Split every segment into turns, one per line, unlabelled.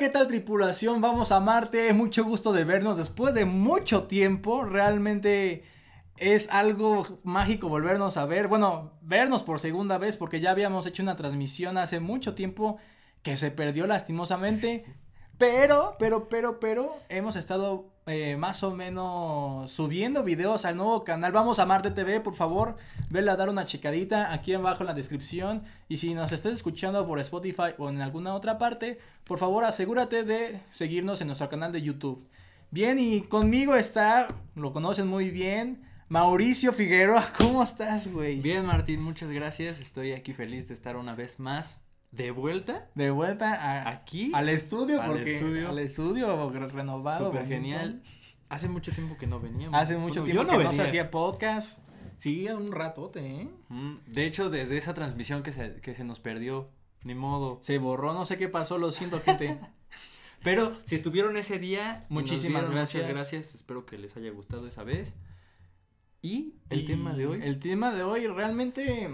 ¿qué tal tripulación? Vamos a Marte, mucho gusto de vernos después de mucho tiempo, realmente es algo mágico volvernos a ver, bueno, vernos por segunda vez porque ya habíamos hecho una transmisión hace mucho tiempo que se perdió lastimosamente, pero, pero, pero, pero, hemos estado eh, más o menos subiendo videos al nuevo canal. Vamos a Marte TV, por favor, vele a dar una checadita aquí abajo en la descripción. Y si nos estás escuchando por Spotify o en alguna otra parte, por favor asegúrate de seguirnos en nuestro canal de YouTube. Bien, y conmigo está, lo conocen muy bien, Mauricio Figueroa. ¿Cómo estás, güey?
Bien, Martín, muchas gracias. Estoy aquí feliz de estar una vez más de vuelta.
De vuelta a,
aquí.
Al estudio,
al
porque
estudio.
al estudio renovado.
Súper
bonito.
genial. Hace mucho tiempo que no veníamos.
Hace mucho
Bueno,
tiempo
yo no
que no se
venía.
hacía podcast. Sí, un ratote, ¿eh?
Mm, De hecho, desde esa transmisión que se, que se nos perdió, ni modo.
Se borró, no sé qué pasó, lo siento, gente.
Pero si estuvieron ese día,
Muchísimas
vieron,
gracias.
Muchas gracias. Espero que les haya gustado esa vez. Y el
Y
tema de hoy.
El tema de hoy, realmente.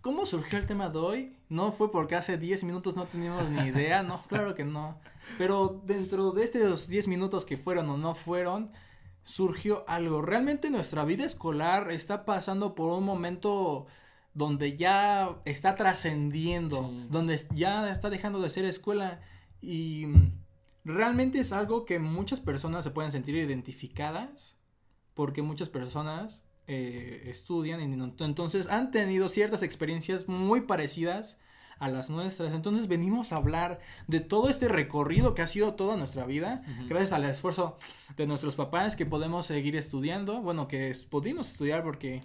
¿Cómo surgió el tema de hoy? No fue porque hace 10 minutos no teníamos ni idea, no, claro que no. Pero dentro de estos 10 minutos que fueron o no fueron, surgió algo. Realmente nuestra vida escolar está pasando por un momento donde ya está trascendiendo,
Sí.
donde ya está dejando de ser escuela y realmente es algo que muchas personas se pueden sentir identificadas porque muchas personas eh, estudian entonces han tenido ciertas experiencias muy parecidas a las nuestras. Entonces venimos a hablar de todo este recorrido que ha sido toda nuestra vida, gracias al esfuerzo de nuestros papás que podemos seguir estudiando, bueno, que es- pudimos estudiar porque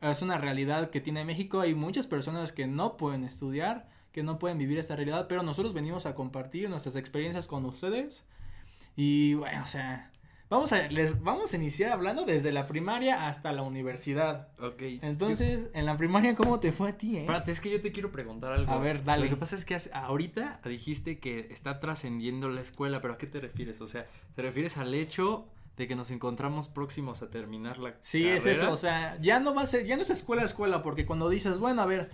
es una realidad que tiene México. Hay muchas personas que no pueden estudiar, que no pueden vivir esta realidad, pero nosotros venimos a compartir nuestras experiencias con ustedes. Y bueno, o sea, vamos a, les, vamos a iniciar hablando desde la primaria hasta la universidad.
Ok.
Entonces, en la primaria, ¿cómo te fue a ti, eh?
Espérate, es que yo te quiero preguntar algo.
A ver, dale.
Lo que pasa es que hace- ahorita dijiste que está trascendiendo la escuela, pero ¿a qué te refieres? O sea, ¿te refieres al hecho de que nos encontramos próximos a terminar la
Sí, es eso, o sea, ya no va a ser, ya no es escuela escuela, porque cuando dices, bueno, a ver,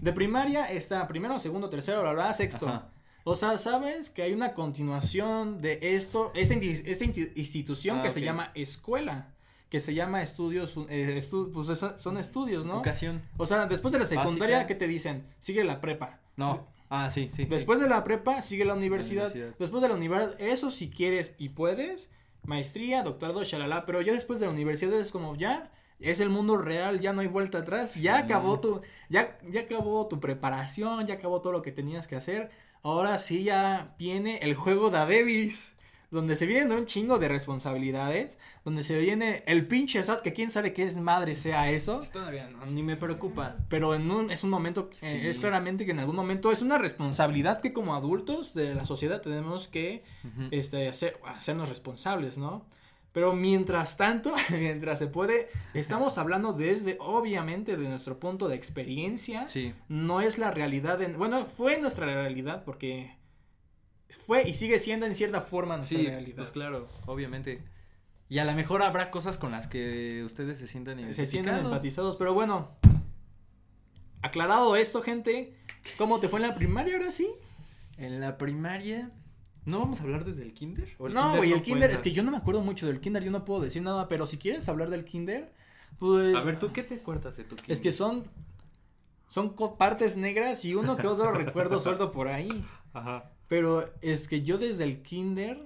de primaria está primero, segundo, tercero, la verdad, sexto.
Ajá.
O sea, sabes que hay una continuación de esto, esta, esta institución
Ah,
que se llama escuela, que se llama estudios, eh, estu- pues son estudios, ¿no?
Educación.
O sea, después de la secundaria,
Básica.
¿qué te dicen? Sigue la prepa.
No. Ah, sí, sí. sí.
Después de la prepa, sigue la universidad.
universidad.
Después de la universidad, eso si quieres y puedes, maestría, doctorado, shalala. Pero ya después de la universidad es como ya, es el mundo real, ya no hay vuelta atrás. Ya acabó tu, ya, ya acabó tu preparación, ya acabó todo lo que tenías que hacer. Ahora sí ya viene el juego de Davis. Donde se viene un chingo de responsabilidades. Donde se viene el pinche SAT, que quién sabe qué es madre sea eso.
Todavía no, ni me preocupa.
Pero en un, es un momento, eh, es claramente que en algún momento es una responsabilidad que como adultos de la sociedad tenemos que este, hacer, hacernos responsables, ¿no? Pero mientras tanto, mientras se puede, estamos hablando desde, obviamente, de nuestro punto de experiencia.
Sí.
No es la realidad, en, bueno, fue nuestra realidad porque fue y sigue siendo en cierta forma nuestra
Sí,
realidad.
pues claro, obviamente. Y a lo mejor habrá cosas con las que ustedes se sientan
se sienten
identificados.
empatizados, pero bueno, aclarado esto, gente, ¿cómo te fue en la primaria ahora sí?
En la primaria. ¿No vamos a hablar desde el kinder? ¿O
No, güey, el kinder,
cuenta?
es que yo no me acuerdo mucho del kinder, yo no puedo decir nada, pero si quieres hablar del kinder, pues...
A ver, ¿tú qué te acuerdas de tu kinder?
Es que son, son partes negras y uno que otro recuerdo suelto por ahí,
Ajá.
pero es que yo desde el kinder,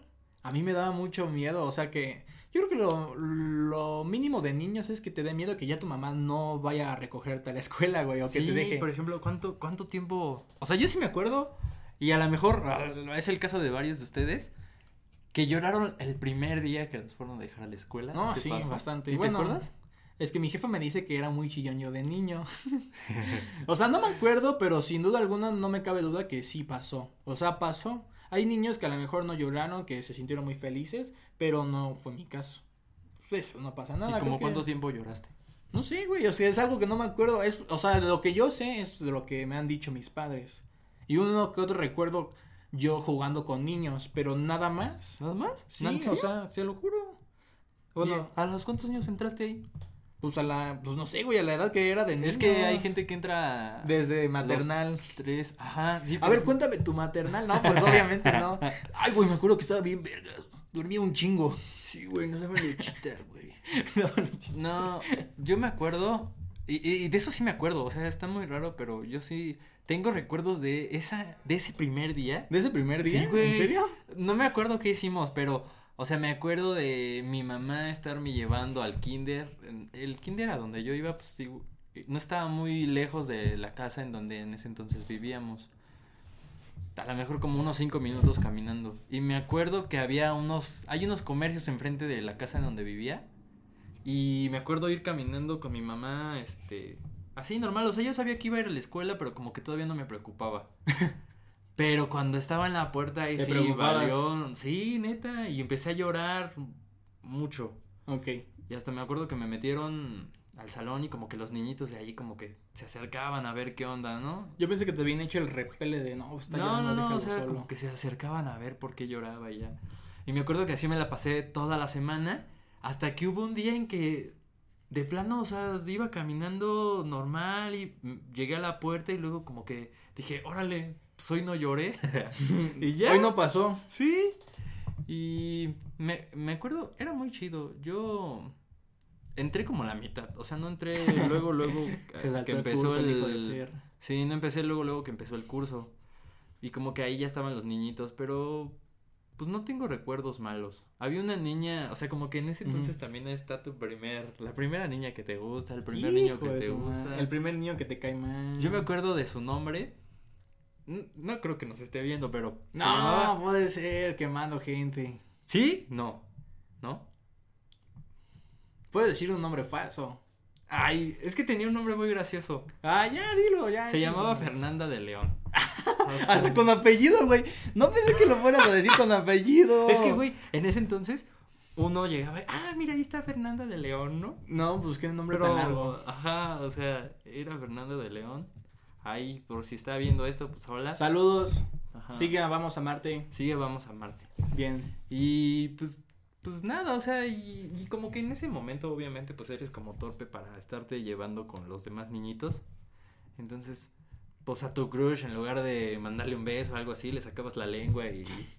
a mí me daba mucho miedo, o sea que... Yo creo que lo, lo mínimo de niños es que te dé miedo que ya tu mamá no vaya a recogerte a la escuela, güey, o que te deje.
por ejemplo, ¿cuánto, ¿cuánto tiempo? O sea, yo sí me acuerdo, y a lo mejor ah, es el caso de varios de ustedes, que lloraron el primer día que los fueron a dejar a la escuela.
No,
¿Qué
sí,
pasó?
bastante.
¿Y
Bueno,
te acuerdas?
Es que mi jefa me dice que era muy chillón yo de niño. o sea, no me acuerdo, pero sin duda alguna no me cabe duda que sí pasó. O sea, pasó. Hay niños que a lo mejor no lloraron, que se sintieron muy felices, pero no fue mi caso. Pues no pasa nada.
¿Y como
que-
cuánto tiempo lloraste?
No sé, güey, o sea, es algo que no me acuerdo. Es, o sea, lo que yo sé es de lo que me han dicho mis padres. Y uno que otro recuerdo yo jugando con niños, pero nada más.
¿Nada más?
Sí,
¿En
o sea, se lo juro.
Bueno, ¿a los cuántos años entraste ahí?
Pues a la, pues no sé, güey, a la edad que era de niños.
Es que hay gente que entra.
Desde maternal.
Tres. Ajá. Sí,
A ver, cuéntame tu maternal. No, pues obviamente no. Ay, güey, me acuerdo que estaba bien vergas. Dormía un chingo. Sí, güey, no daba lechita, güey. No
yo me acuerdo. Y, y- y de eso sí me acuerdo. O sea, está muy raro, pero yo sí. Tengo recuerdos de esa. De ese primer día.
¿De ese primer día?
Sí, güey.
¿En serio?
No me acuerdo qué hicimos, pero, o sea, me acuerdo de mi mamá estarme llevando al kinder. El kinder a donde yo iba, pues, digo, no estaba muy lejos de la casa en donde en ese entonces vivíamos. A lo mejor como unos cinco minutos caminando. Y me acuerdo que había unos, hay unos comercios enfrente de la casa en donde vivía. Y me acuerdo ir caminando con mi mamá, este, así normal. O sea, yo sabía que iba a ir a la escuela, pero como que todavía no me preocupaba. Pero cuando estaba en la puerta ahí sí valió. Sí, neta. Y empecé a llorar mucho.
Ok.
Y hasta me acuerdo que me metieron al salón y como que los niñitos de ahí como que se acercaban a ver qué onda, ¿no?
Yo pensé que te habían hecho el repele de no, está
No,
llorando,
no, no, o sea,
solo.
como que se acercaban a ver por qué lloraba y ya. Y me acuerdo que así me la pasé toda la semana, hasta que hubo un día en que de plano, o sea, iba caminando normal y mm, llegué a la puerta y luego como que dije, órale, pues hoy no lloré. y ya.
Hoy no pasó.
Sí. Y me, me acuerdo, era muy chido. Yo entré como la mitad, o sea, no entré luego, luego que
el
empezó
curso, el
el...
de perra.
Sí, no empecé luego, luego que empezó el curso. Y como que ahí ya estaban los niñitos, pero pues no tengo recuerdos malos. Había una niña, o sea, como que en ese entonces también está tu primer, la primera niña que te gusta, el primer niño que te gusta.
El primer niño que te cae mal.
Yo me acuerdo de su nombre. No creo que nos esté viendo, pero. se
No,
llamaba-
puede ser, quemando gente.
¿Sí? No. ¿No?
Puedes decir un nombre falso.
Ay, es que tenía un nombre muy gracioso.
Ah, ya, dilo, ya.
Se llamaba. Fernanda de León.
Hasta con apellido, güey. No pensé que lo fueras a decir con apellido.
Es que, güey, en ese entonces uno llegaba y, ah, mira, ahí está Fernanda de León, ¿no?
No, pues qué nombre
Pero,
tan largo.
ajá, o sea, era Fernanda de León. Ahí, por si está viendo esto, pues hola.
Saludos.
Ajá.
Sigue, vamos a Marte.
Sigue, vamos a Marte.
Bien.
Y pues, pues nada, o sea, y, y como que en ese momento, obviamente, pues eres como torpe para estarte llevando con los demás niñitos. Entonces, pues a tu crush, en lugar de mandarle un beso o algo así, le sacabas la lengua y.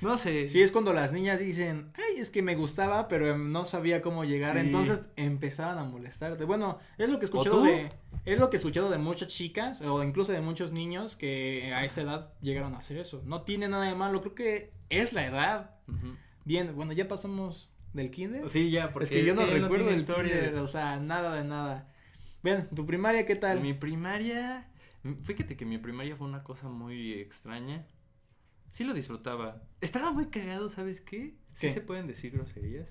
No sé.
Sí, es cuando las niñas dicen, ay, es que me gustaba, pero em, no sabía cómo llegar.
Sí.
Entonces empezaban a molestarte. Bueno, es lo que he escuchado de. Es lo que he escuchado de muchas chicas, o incluso de muchos niños, que a esa edad llegaron a hacer eso. No tiene nada de malo, creo que es la edad.
Ujú.
Bien, bueno, ya pasamos del kinder.
Sí, ya, porque
es que yo no recuerdo el
historia.
kinder, o sea, nada de nada. Bien, ¿tu primaria qué tal?
Mi primaria, fíjate que mi primaria fue una cosa muy extraña. Sí lo disfrutaba. Estaba muy cagado, ¿sabes qué? Sí
¿Qué?
se pueden decir groserías.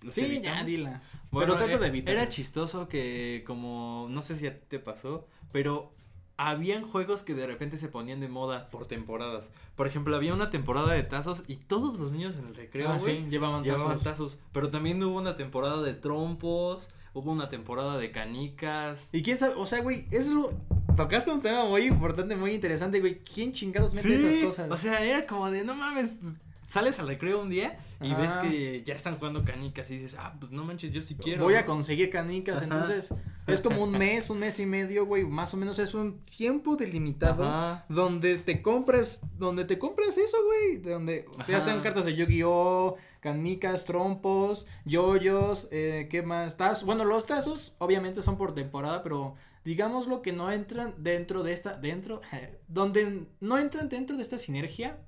¿Las
Sí, ya,
evitamos?
dilas.
Bueno,
pero trata de
e-
evitar.
Era chistoso que como, no sé si a ti te pasó, pero habían juegos que de repente se ponían de moda por temporadas. Por ejemplo, había una temporada de tazos y todos los niños en el recreo,
Ah, sí, llevaban
llevaban
tazos.
tazos. Pero también hubo una temporada de trompos, hubo una temporada de canicas.
Y quién sabe, o sea, güey, eso tocaste un tema muy importante, muy interesante, güey. ¿Quién chingados mete esas cosas?
O sea, era como de, no mames, pues, sales al recreo un día y ves que ya están jugando canicas y dices, ah, pues no manches, yo sí quiero.
Voy a
¿no?".
conseguir canicas,
Ajá.
entonces es como un mes, un mes y medio, güey, más o menos es un tiempo delimitado
Ajá.
donde te compras, donde te compras eso, güey, de donde, o sea, sean cartas de Yu-Gi-Oh, canicas, trompos, yoyos, eh, ¿qué más? Tazos, bueno, los tazos obviamente son por temporada, pero digámoslo que no entran dentro de esta, dentro, donde no entran dentro de esta sinergia,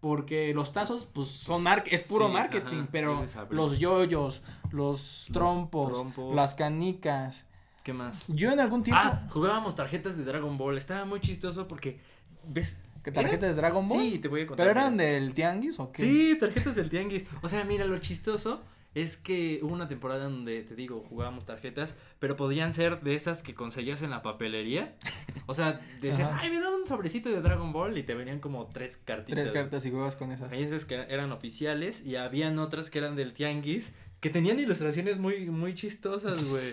porque los tazos, pues, son mar es puro
Sí,
marketing,
ajá,
pero los yoyos, los trompos,
trompos.
las canicas.
¿Qué más?
Yo en algún tiempo.
Ah, jugábamos tarjetas de Dragon Ball. Estaba muy chistoso porque, ¿ves?
¿Qué tarjetas de Dragon Ball?
Sí, te voy a contar.
¿Pero eran del tianguis o qué?
Sí, tarjetas del tianguis. O sea, mira, lo chistoso es que hubo una temporada donde, te digo, jugábamos tarjetas, pero podían ser de esas que conseguías en la papelería. O sea, decías,
Ajá.
ay, me dan un sobrecito de Dragon Ball y te venían como tres cartitas.
Tres cartas y juegas con esas.
Hay esas que eran oficiales y habían otras que eran del tianguis que tenían ilustraciones muy, muy chistosas, güey.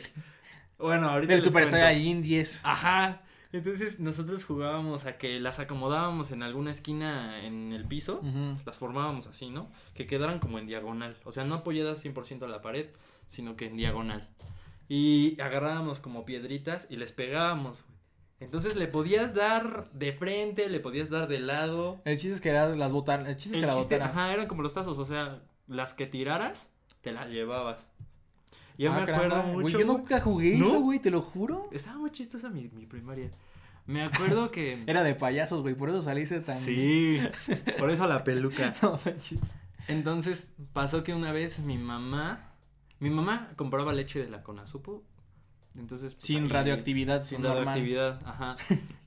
Bueno, ahorita
Del Super
cuento.
Saiyajin 10.
Ajá. Entonces nosotros jugábamos a que las acomodábamos en alguna esquina en el piso. Las formábamos así, ¿no? Que quedaran como en diagonal. O sea, no apoyadas 100% a la pared, sino que en diagonal. Y agarrábamos como piedritas y les pegábamos. Entonces le podías dar de frente, le podías dar de lado.
El chiste es que era las botanas. El chiste es
El
que la
chiste-
botanas.
ajá, eran como los tazos, o sea, las que tiraras, te las llevabas. Yo
Ah,
me
caramba,
acuerdo mucho.
Güey, yo nunca jugué
¿No?
eso, güey, te lo juro.
Estaba muy chistosa mi, mi primaria. Me acuerdo que.
Era de payasos, güey, por eso saliste tan.
Sí, por eso la peluca.
No manches.
Entonces pasó que una vez mi mamá. Mi mamá compraba leche de la Conasupo. Entonces. pues,
Sin
ahí-
radioactividad,
Sin
normal.
radioactividad, ajá.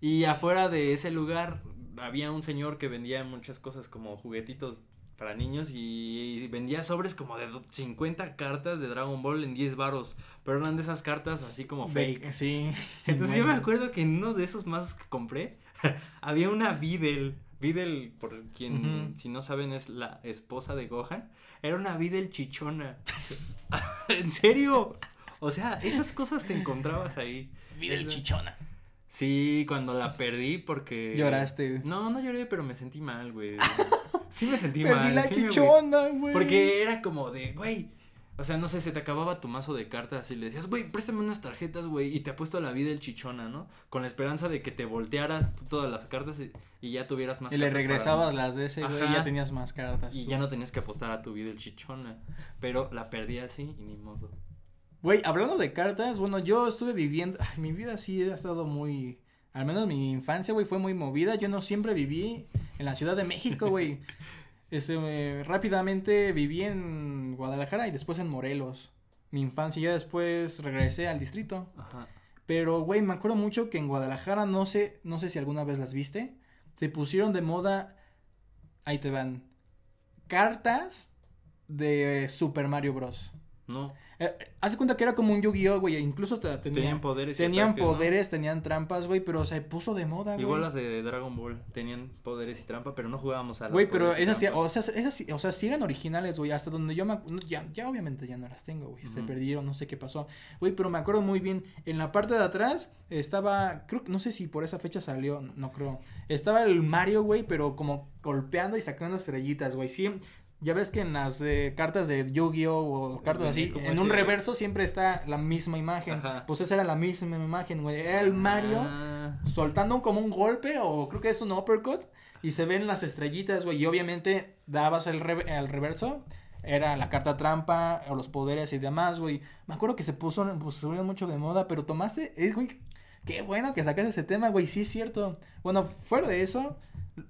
Y afuera de ese lugar había un señor que vendía muchas cosas como juguetitos para niños y vendía sobres como de do- 50 cartas de Dragon Ball en 10 varos, pero eran de esas cartas así como fake.
Fake, sí.
Entonces yo me acuerdo que en uno de esos mazos que compré había una Videl. Videl, por quien si no saben es la esposa de Gohan, era una Videl chichona. ¿En serio? O sea, esas cosas te encontrabas ahí.
Vida el chichona.
Sí, cuando la perdí porque...
Lloraste, güey.
No, no lloré, pero me sentí mal, güey. Sí me sentí
Perdí
mal.
la
sí
chichona, güey.
Porque era como de, güey. O sea, no sé, se te acababa tu mazo de cartas y le decías, güey, préstame unas tarjetas, güey, y te ha puesto la vida el chichona, ¿no? Con la esperanza de que te voltearas tú todas las cartas y, y ya tuvieras más
Y le
cartas para-
regresabas las de ese, güey, y ya tenías más cartas.
Y
tú.
ya no tenías que apostar a tu vida el chichona. Pero la perdí así y ni modo.
Güey, hablando de cartas, bueno, yo estuve viviendo, ay, mi vida sí ha estado muy, al menos mi infancia, güey, fue muy movida. Yo no siempre viví en la Ciudad de México, güey. Este, eh, rápidamente viví en Guadalajara y después en Morelos. Mi infancia, ya después regresé al distrito.
Ajá.
Pero, güey, me acuerdo mucho que en Guadalajara, no sé, no sé si alguna vez las viste, se pusieron de moda, ahí te van, cartas de Super Mario Bros.
No,
Eh, hace cuenta que era como un Yu-Gi-Oh, güey, incluso hasta tenían,
tenían poderes. y
tenían poderes, tenían trampas, güey, pero se puso de moda, güey.
Igual las de Dragon Ball tenían poderes y trampa, pero no jugábamos a las
Güey, pero esas sí, o sea, esas sí, o sea, sí eran originales, güey, hasta donde yo me, no, ya, ya obviamente ya no las tengo, güey, se perdieron, no sé qué pasó, güey, pero me acuerdo muy bien, en la parte de atrás estaba, creo que, no sé si por esa fecha salió, no creo, estaba el Mario, güey, pero como golpeando y sacando estrellitas, güey, sí, ya ves que en las eh, cartas de Yu-Gi-Oh o cartas
Venía
así, en un reverso siempre está la misma imagen,
Ajá.
pues esa era la misma imagen, güey, era el Mario
Ah,
soltando como un golpe o creo que es un uppercut y se ven las estrellitas, güey, y obviamente dabas el, re- el reverso, era la carta trampa o los poderes y demás, güey. Me acuerdo que se puso, pues, se mucho de moda, pero tomaste, eh, güey, qué bueno que sacaste ese tema, güey, sí es cierto. Bueno, fuera de eso,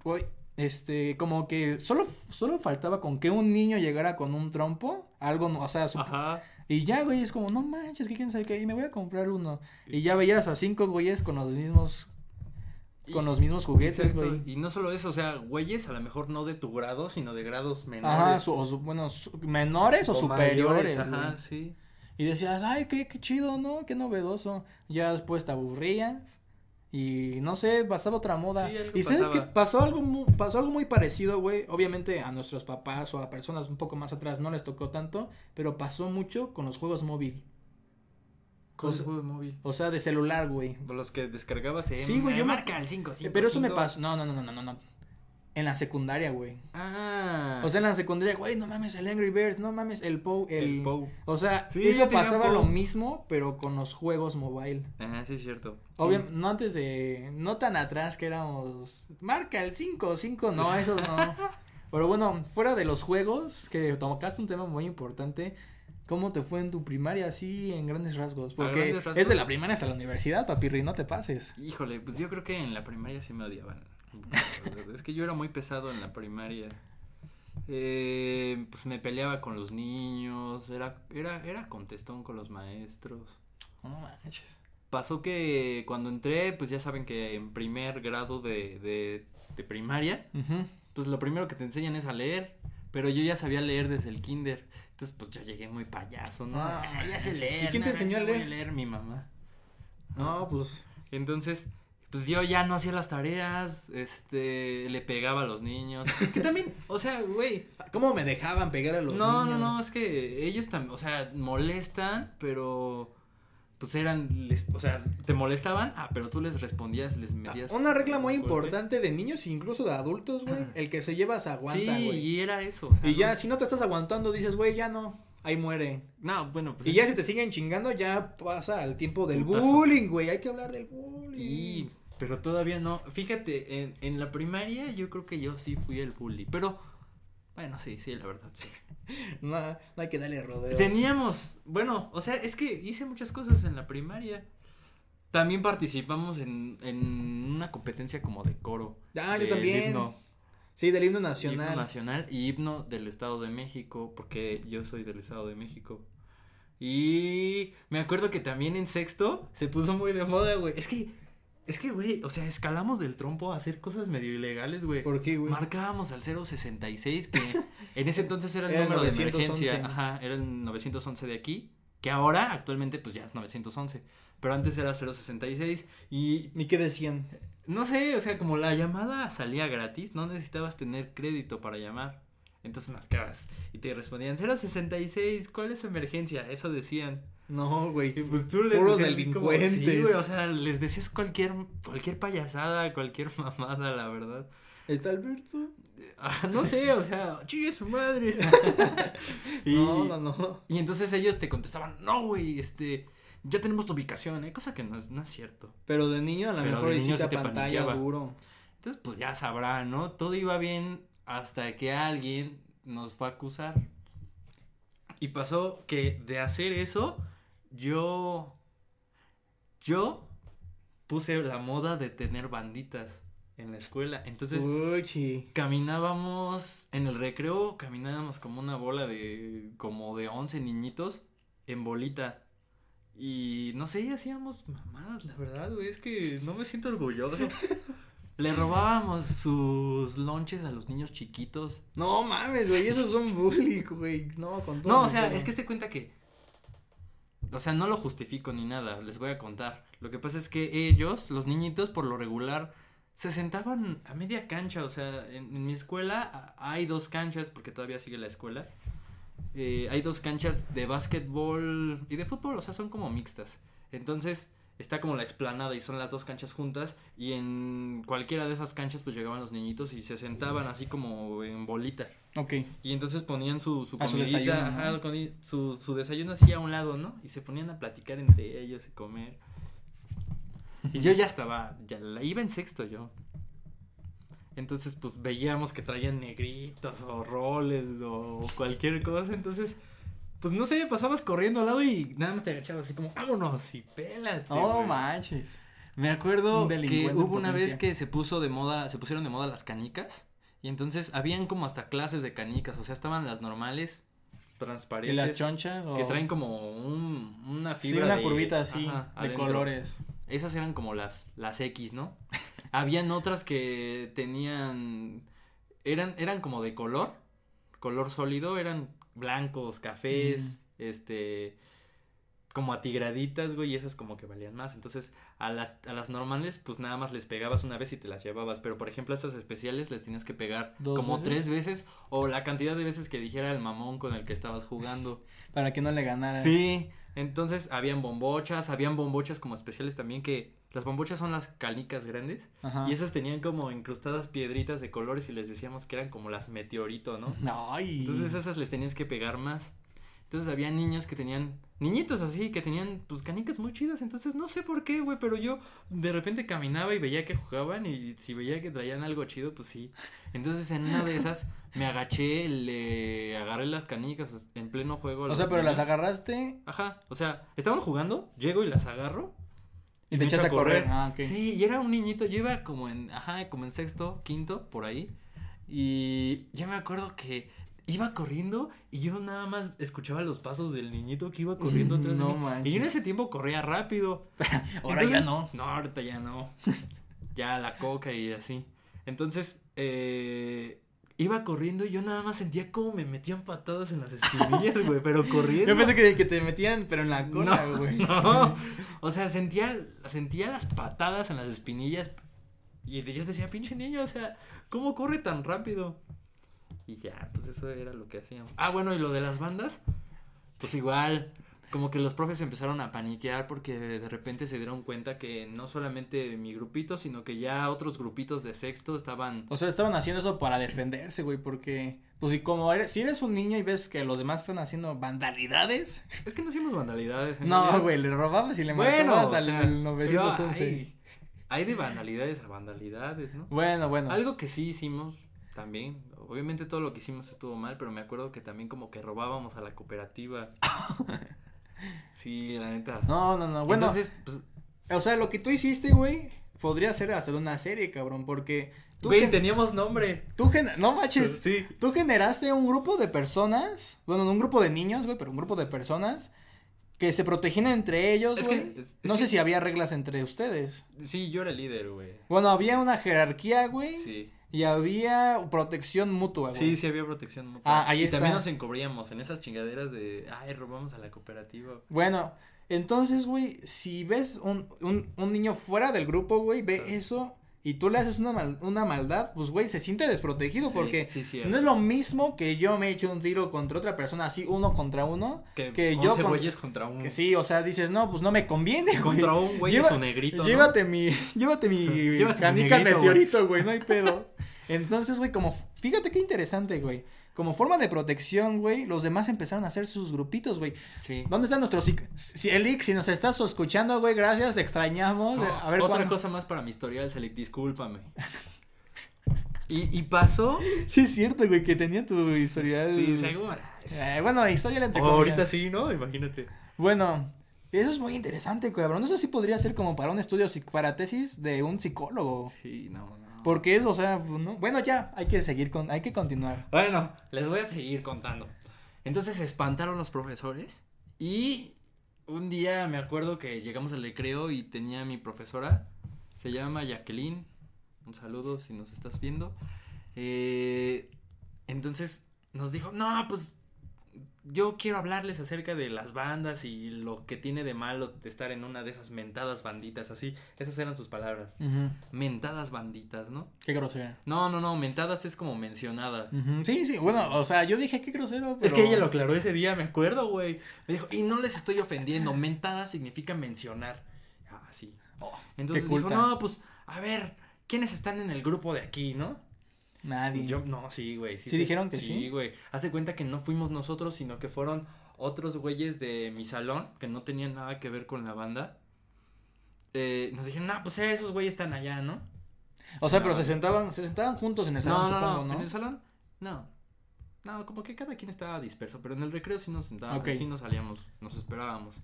güey, este, como que solo, solo faltaba con que un niño llegara con un trompo, algo, o sea, su-
Ajá.
y ya, güey, es como, no manches, que quién sabe qué, y me voy a comprar uno. Y ya veías a cinco güeyes con los mismos, con
Y-
los mismos juguetes, güey.
Y no solo eso, o sea, güeyes a lo mejor no de tu grado, sino de grados menores.
Ajá, su- o su- bueno, su- menores o, superiores.
mayores, Ajá, sí.
Y decías, ay, qué, qué chido, ¿no? Qué novedoso. Ya después te aburrías. Y no sé, pasaba otra moda.
Sí,
y sabes que pasó algo, mu- pasó algo muy parecido, güey. Obviamente a nuestros papás o a personas un poco más atrás no les tocó tanto. Pero pasó mucho con los juegos móvil.
Con
O
el
sea-
juego móvil.
O sea, de celular, güey.
Los que descargabas en
Sí, güey, yo
marca el 5,
Pero eso me pasó. No, no, no, no, no, no. En la secundaria, güey.
Ah.
O sea, en la secundaria, güey, no mames, el Angry Birds, no mames, el Pou, el...
el Pou.
O sea,
Sí,
eso pasaba lo mismo, pero con los juegos mobile.
Ajá, sí es cierto.
Obviamente, no antes de, no tan atrás que éramos, marca el 5, 5, no, esos no. Pero bueno, fuera de los juegos, que tocaste un tema muy importante, ¿cómo te fue en tu primaria así en grandes rasgos? Porque
grandes
es de la primaria hasta la universidad, papirri, no te pases.
Híjole, pues yo creo que en la primaria sí me odiaban. es que yo era muy pesado en la primaria. Eh, pues me peleaba con los niños, era, era, era contestón con los maestros.
No manches.
Pasó que cuando entré, pues ya saben que en primer grado de, de, de primaria, pues lo primero que te enseñan es a leer, pero yo ya sabía leer desde el kinder. Entonces, pues yo llegué muy payaso, ¿no?
Ah,
ya sé
¿y
leer.
quién te enseñó a leer?
leer mi mamá.
No, pues,
Entonces, pues yo ya no hacía las tareas, este, le pegaba a los niños. Que también, o sea, güey.
¿cómo me dejaban pegar a los
No,
niños?
no, no, es que ellos también, o sea, molestan, pero pues eran, les, o sea, te molestaban, ah, pero tú les respondías, les metías.
Una regla muy
golpe.
importante de niños e incluso de adultos, güey, el que se lleva se aguanta,
Sí,
güey.
y era eso. o sea,
Y ya,
no-
si no te estás aguantando, dices, güey, ya no. ahí muere.
No, bueno, pues.
Y ya si te siguen chingando, ya pasa al tiempo del
Putazo.
bullying, güey. Hay que hablar del bullying.
Y, pero todavía no. Fíjate, en, en la primaria yo creo que yo sí fui el bully. Pero, bueno, sí, sí, la verdad, sí.
No, no hay que darle rodeos.
Teníamos, bueno, o sea, es que hice muchas cosas en la primaria. También participamos en, en una competencia como de coro.
Ah, yo
del
también.
himno.
Sí, del himno nacional.
Himno nacional y himno del Estado de México, porque yo soy del Estado de México. Y me acuerdo que también en sexto se puso muy de moda, güey. Es que, es que, güey, o sea, escalamos del trompo a hacer cosas medio ilegales, güey.
¿Por qué, güey?
Marcábamos al 066, que en ese entonces era el
Era
número de
911.
emergencia. Ajá, era el 911 de aquí. Que ahora, actualmente, pues ya es 911. Pero antes era 066. Y
¿Y qué decían?
no sé, o sea, como la llamada salía gratis, no necesitabas tener crédito para llamar. Entonces marcabas y te respondían 066, ¿cuál es su emergencia? Eso decían.
No, güey.
Pues tú les
Puros
como-
delincuentes.
sí, güey, o sea, les decías cualquier cualquier payasada, cualquier mamada, la verdad.
¿Está Alberto?
Ah, no sé, o sea, chingue su madre. y,
No, no, no.
y entonces ellos te contestaban, "No, güey, este ya tenemos tu ubicación", ¿eh? cosa que no es, no es cierto.
Pero de niño a lo mejor hiciste pantalla
paniqueaba.
duro.
Entonces, pues ya sabrá, ¿no? Todo iba bien hasta que alguien nos fue a acusar. Y pasó que de hacer eso, yo. Yo puse la moda de tener banditas en la escuela. Entonces,
Uy, chi.
caminábamos en el recreo, caminábamos como una bola de. como de 11 niñitos en bolita. Y no sé, hacíamos mamadas, la verdad, güey. Es que no me siento orgulloso. Le robábamos sus lonches a los niños chiquitos.
No mames, güey, esos son bullying, güey. No, con todo.
No, o sea, es que se cuenta que. O sea, no lo justifico ni nada, les voy a contar. Lo que pasa es que ellos, los niñitos, por lo regular, se sentaban a media cancha. O sea, en, mi escuela hay dos canchas, porque todavía sigue la escuela. Eh, hay dos canchas de básquetbol y de fútbol, o sea, son como mixtas. Entonces, está como la explanada y son las dos canchas juntas. Y en cualquiera de esas canchas, pues llegaban los niñitos y se sentaban así como en bolita.
Ok.
Y entonces ponían su, su
A su
comidita,
desayuno, ¿no?
ajá, con- su, su desayuno así a un lado, ¿no? Y se ponían a platicar entre ellos y comer. Y yo ya estaba, ya la iba en sexto yo. Entonces, pues veíamos que traían negritos o roles o cualquier cosa. Entonces, pues no sé, pasabas corriendo al lado y nada más te agachabas así como, vámonos y pélate.
No
güey".
manches.
Me acuerdo que hubo una vez que se puso de moda, se pusieron de moda las canicas. Y entonces habían como hasta clases de canicas. O sea, estaban las normales,
¿Y
transparentes.
las chonchas?
Que
o-
traen como un, una
Sí,
fibra.
una
de-
curvita así,
ajá,
de
adentro.
colores.
Esas eran como las, las X, ¿no? Habían otras que tenían. Eran, eran como de color. Color sólido. Eran blancos, cafés. Este. Como atigraditas, güey. Y esas como que valían más. Entonces, a las, a las normales, pues nada más les pegabas una vez y te las llevabas. Pero por ejemplo, a estas especiales les tenías que pegar
¿Dos
como
veces?
tres veces. O la cantidad de veces que dijera el mamón con el que estabas jugando.
Para que no le ganara.
Sí, entonces habían bombochas, habían bombochas como especiales también que las bombochas son las canicas grandes
Ajá.
y esas tenían como incrustadas piedritas de colores y les decíamos que eran como las meteorito, ¿no?
Ay.
Entonces esas les tenías que pegar más. Entonces había niños que tenían, niñitos así, que tenían pues canicas muy chidas. Entonces no sé por qué, güey, pero yo de repente caminaba y veía que jugaban y si veía que traían algo chido, pues sí. Entonces en una de esas me agaché, le agarré las canicas en pleno juego.
O sea, pero las
niños.
agarraste
Ajá, o sea, estaban jugando, llego y las agarro.
Y te echaste a correr. Ah.
Sí, y era un niñito, yo iba como en, ajá, como en sexto, quinto, por ahí. Y ya me acuerdo que iba corriendo y yo nada más escuchaba los pasos del niñito que iba corriendo atrás
No
de mí.
manches.
Y yo en ese tiempo corría rápido.
Ahora ya no.
No, ahorita ya no. ya la coca y así. Entonces, eh, iba corriendo y yo nada más sentía como me metían patadas en las espinillas, güey, pero corriendo.
Yo pensé que, que te metían, pero en la cola,
No,
güey.
no. O sea, sentía, sentía las patadas en las espinillas. Y yo decía, pinche niño, o sea, ¿cómo corre tan rápido? Y ya, pues eso era lo que hacíamos. Ah, bueno, y lo de las bandas, pues igual, como que los profes empezaron a paniquear porque de repente se dieron cuenta que no solamente mi grupito, sino que ya otros grupitos de sexto estaban...
O sea, estaban haciendo eso para defenderse, güey, porque Pues si como eres, si eres un niño y ves que los demás están haciendo vandalidades.
Es que no hacíamos vandalidades.
No, güey, le robabas y le
Bueno,
al
sea,
911.
pero hay, hay de vandalidades a vandalidades, ¿no?
Bueno, bueno.
Algo que sí hicimos también, obviamente todo lo que hicimos estuvo mal, pero me acuerdo que también como que robábamos a la cooperativa. sí, la neta.
No, no, no. Bueno,
Entonces, pues,
o sea, lo que tú hiciste, güey, podría ser hasta de una serie, cabrón, porque tú,
güey, teníamos nombre.
tú gen- no manches,
Sí.
tú generaste un grupo de personas, bueno, no un grupo de niños, güey, pero un grupo de personas que se protegían entre ellos,
Es
güey.
que, es- es
no sé
que-
si había reglas entre ustedes.
Sí, yo era el líder, güey.
Bueno, había una jerarquía, güey,
Sí.
Y había protección mutua, güey.
Sí, sí había protección mutua.
Ah, ahí
y
está.
también nos encubríamos en esas chingaderas de, ay, robamos a la cooperativa.
Bueno, entonces, güey, si ves un, un, un niño fuera del grupo, güey, ve
Ah.
eso y tú le haces una, mal- una maldad, pues, güey, se siente desprotegido
Sí,
porque
sí,
no es lo mismo que yo me eche un tiro contra otra persona así, uno contra uno,
que,
que yo
11
con-
güeyes contra un
que sí, o sea, dices, no, pues no me conviene, güey.
contra un güey
Lleva-
su negrito, ¿no?
Llévate mi, llévate mi
Llévate mi
canica
negrito, güey.
meteorito, güey, no hay pedo. Entonces, güey, como, fíjate qué interesante, güey. Como forma de protección, güey, los demás empezaron a hacer sus grupitos, güey.
Sí.
¿Dónde está nuestro si, si Elic, si nos estás escuchando, güey, gracias, te extrañamos.
No,
a ver
otra
cuándo-
cosa más para mi historial, Selic, discúlpame. Y, y pasó.
Sí, es cierto, güey, que tenía tu historial.
Sí, seguro.
Eh, bueno, historial entre
Oh, ahorita sí, ¿no? Imagínate.
Bueno, eso es muy interesante, cabrón. Eso sí podría ser como para un estudio, para tesis de un psicólogo.
Sí, no, no.
Porque es, o sea, no- bueno, ya, hay que seguir con, hay que continuar.
Bueno, les voy a seguir contando. Entonces se espantaron los profesores y un día me acuerdo que llegamos al recreo y tenía mi profesora, se llama Jacqueline, un saludo si nos estás viendo. Eh, entonces nos dijo, no, pues yo quiero hablarles acerca de las bandas y lo que tiene de malo de estar en una de esas mentadas banditas, así, esas eran sus palabras, mentadas banditas, ¿no?
Qué grosera.
No, no, no, mentadas es como mencionada.
Sí, sí, bueno, o sea, yo dije qué grosero, pero...
Es que ella lo aclaró ese día, me acuerdo, güey. Me dijo, y no les estoy ofendiendo, mentada significa mencionar. Ah, sí. Entonces
qué
dijo, no, pues, a ver, ¿quiénes están en el grupo de aquí, no?
Nadie.
Yo, no, sí, güey.
¿Sí dijeron que sí?
Sí, güey. Hace cuenta que no fuimos nosotros, sino que fueron otros güeyes de mi salón que no tenían nada que ver con la banda. Eh, nos dijeron, no, pues esos güeyes están allá, ¿no?
O sea,
No.
pero se sentaban, se sentaban juntos en el salón,
no,
supongo,
no. En el salón, no. No, como que cada quien estaba disperso, pero en el recreo sí nos sentábamos, sí nos salíamos, nos esperábamos.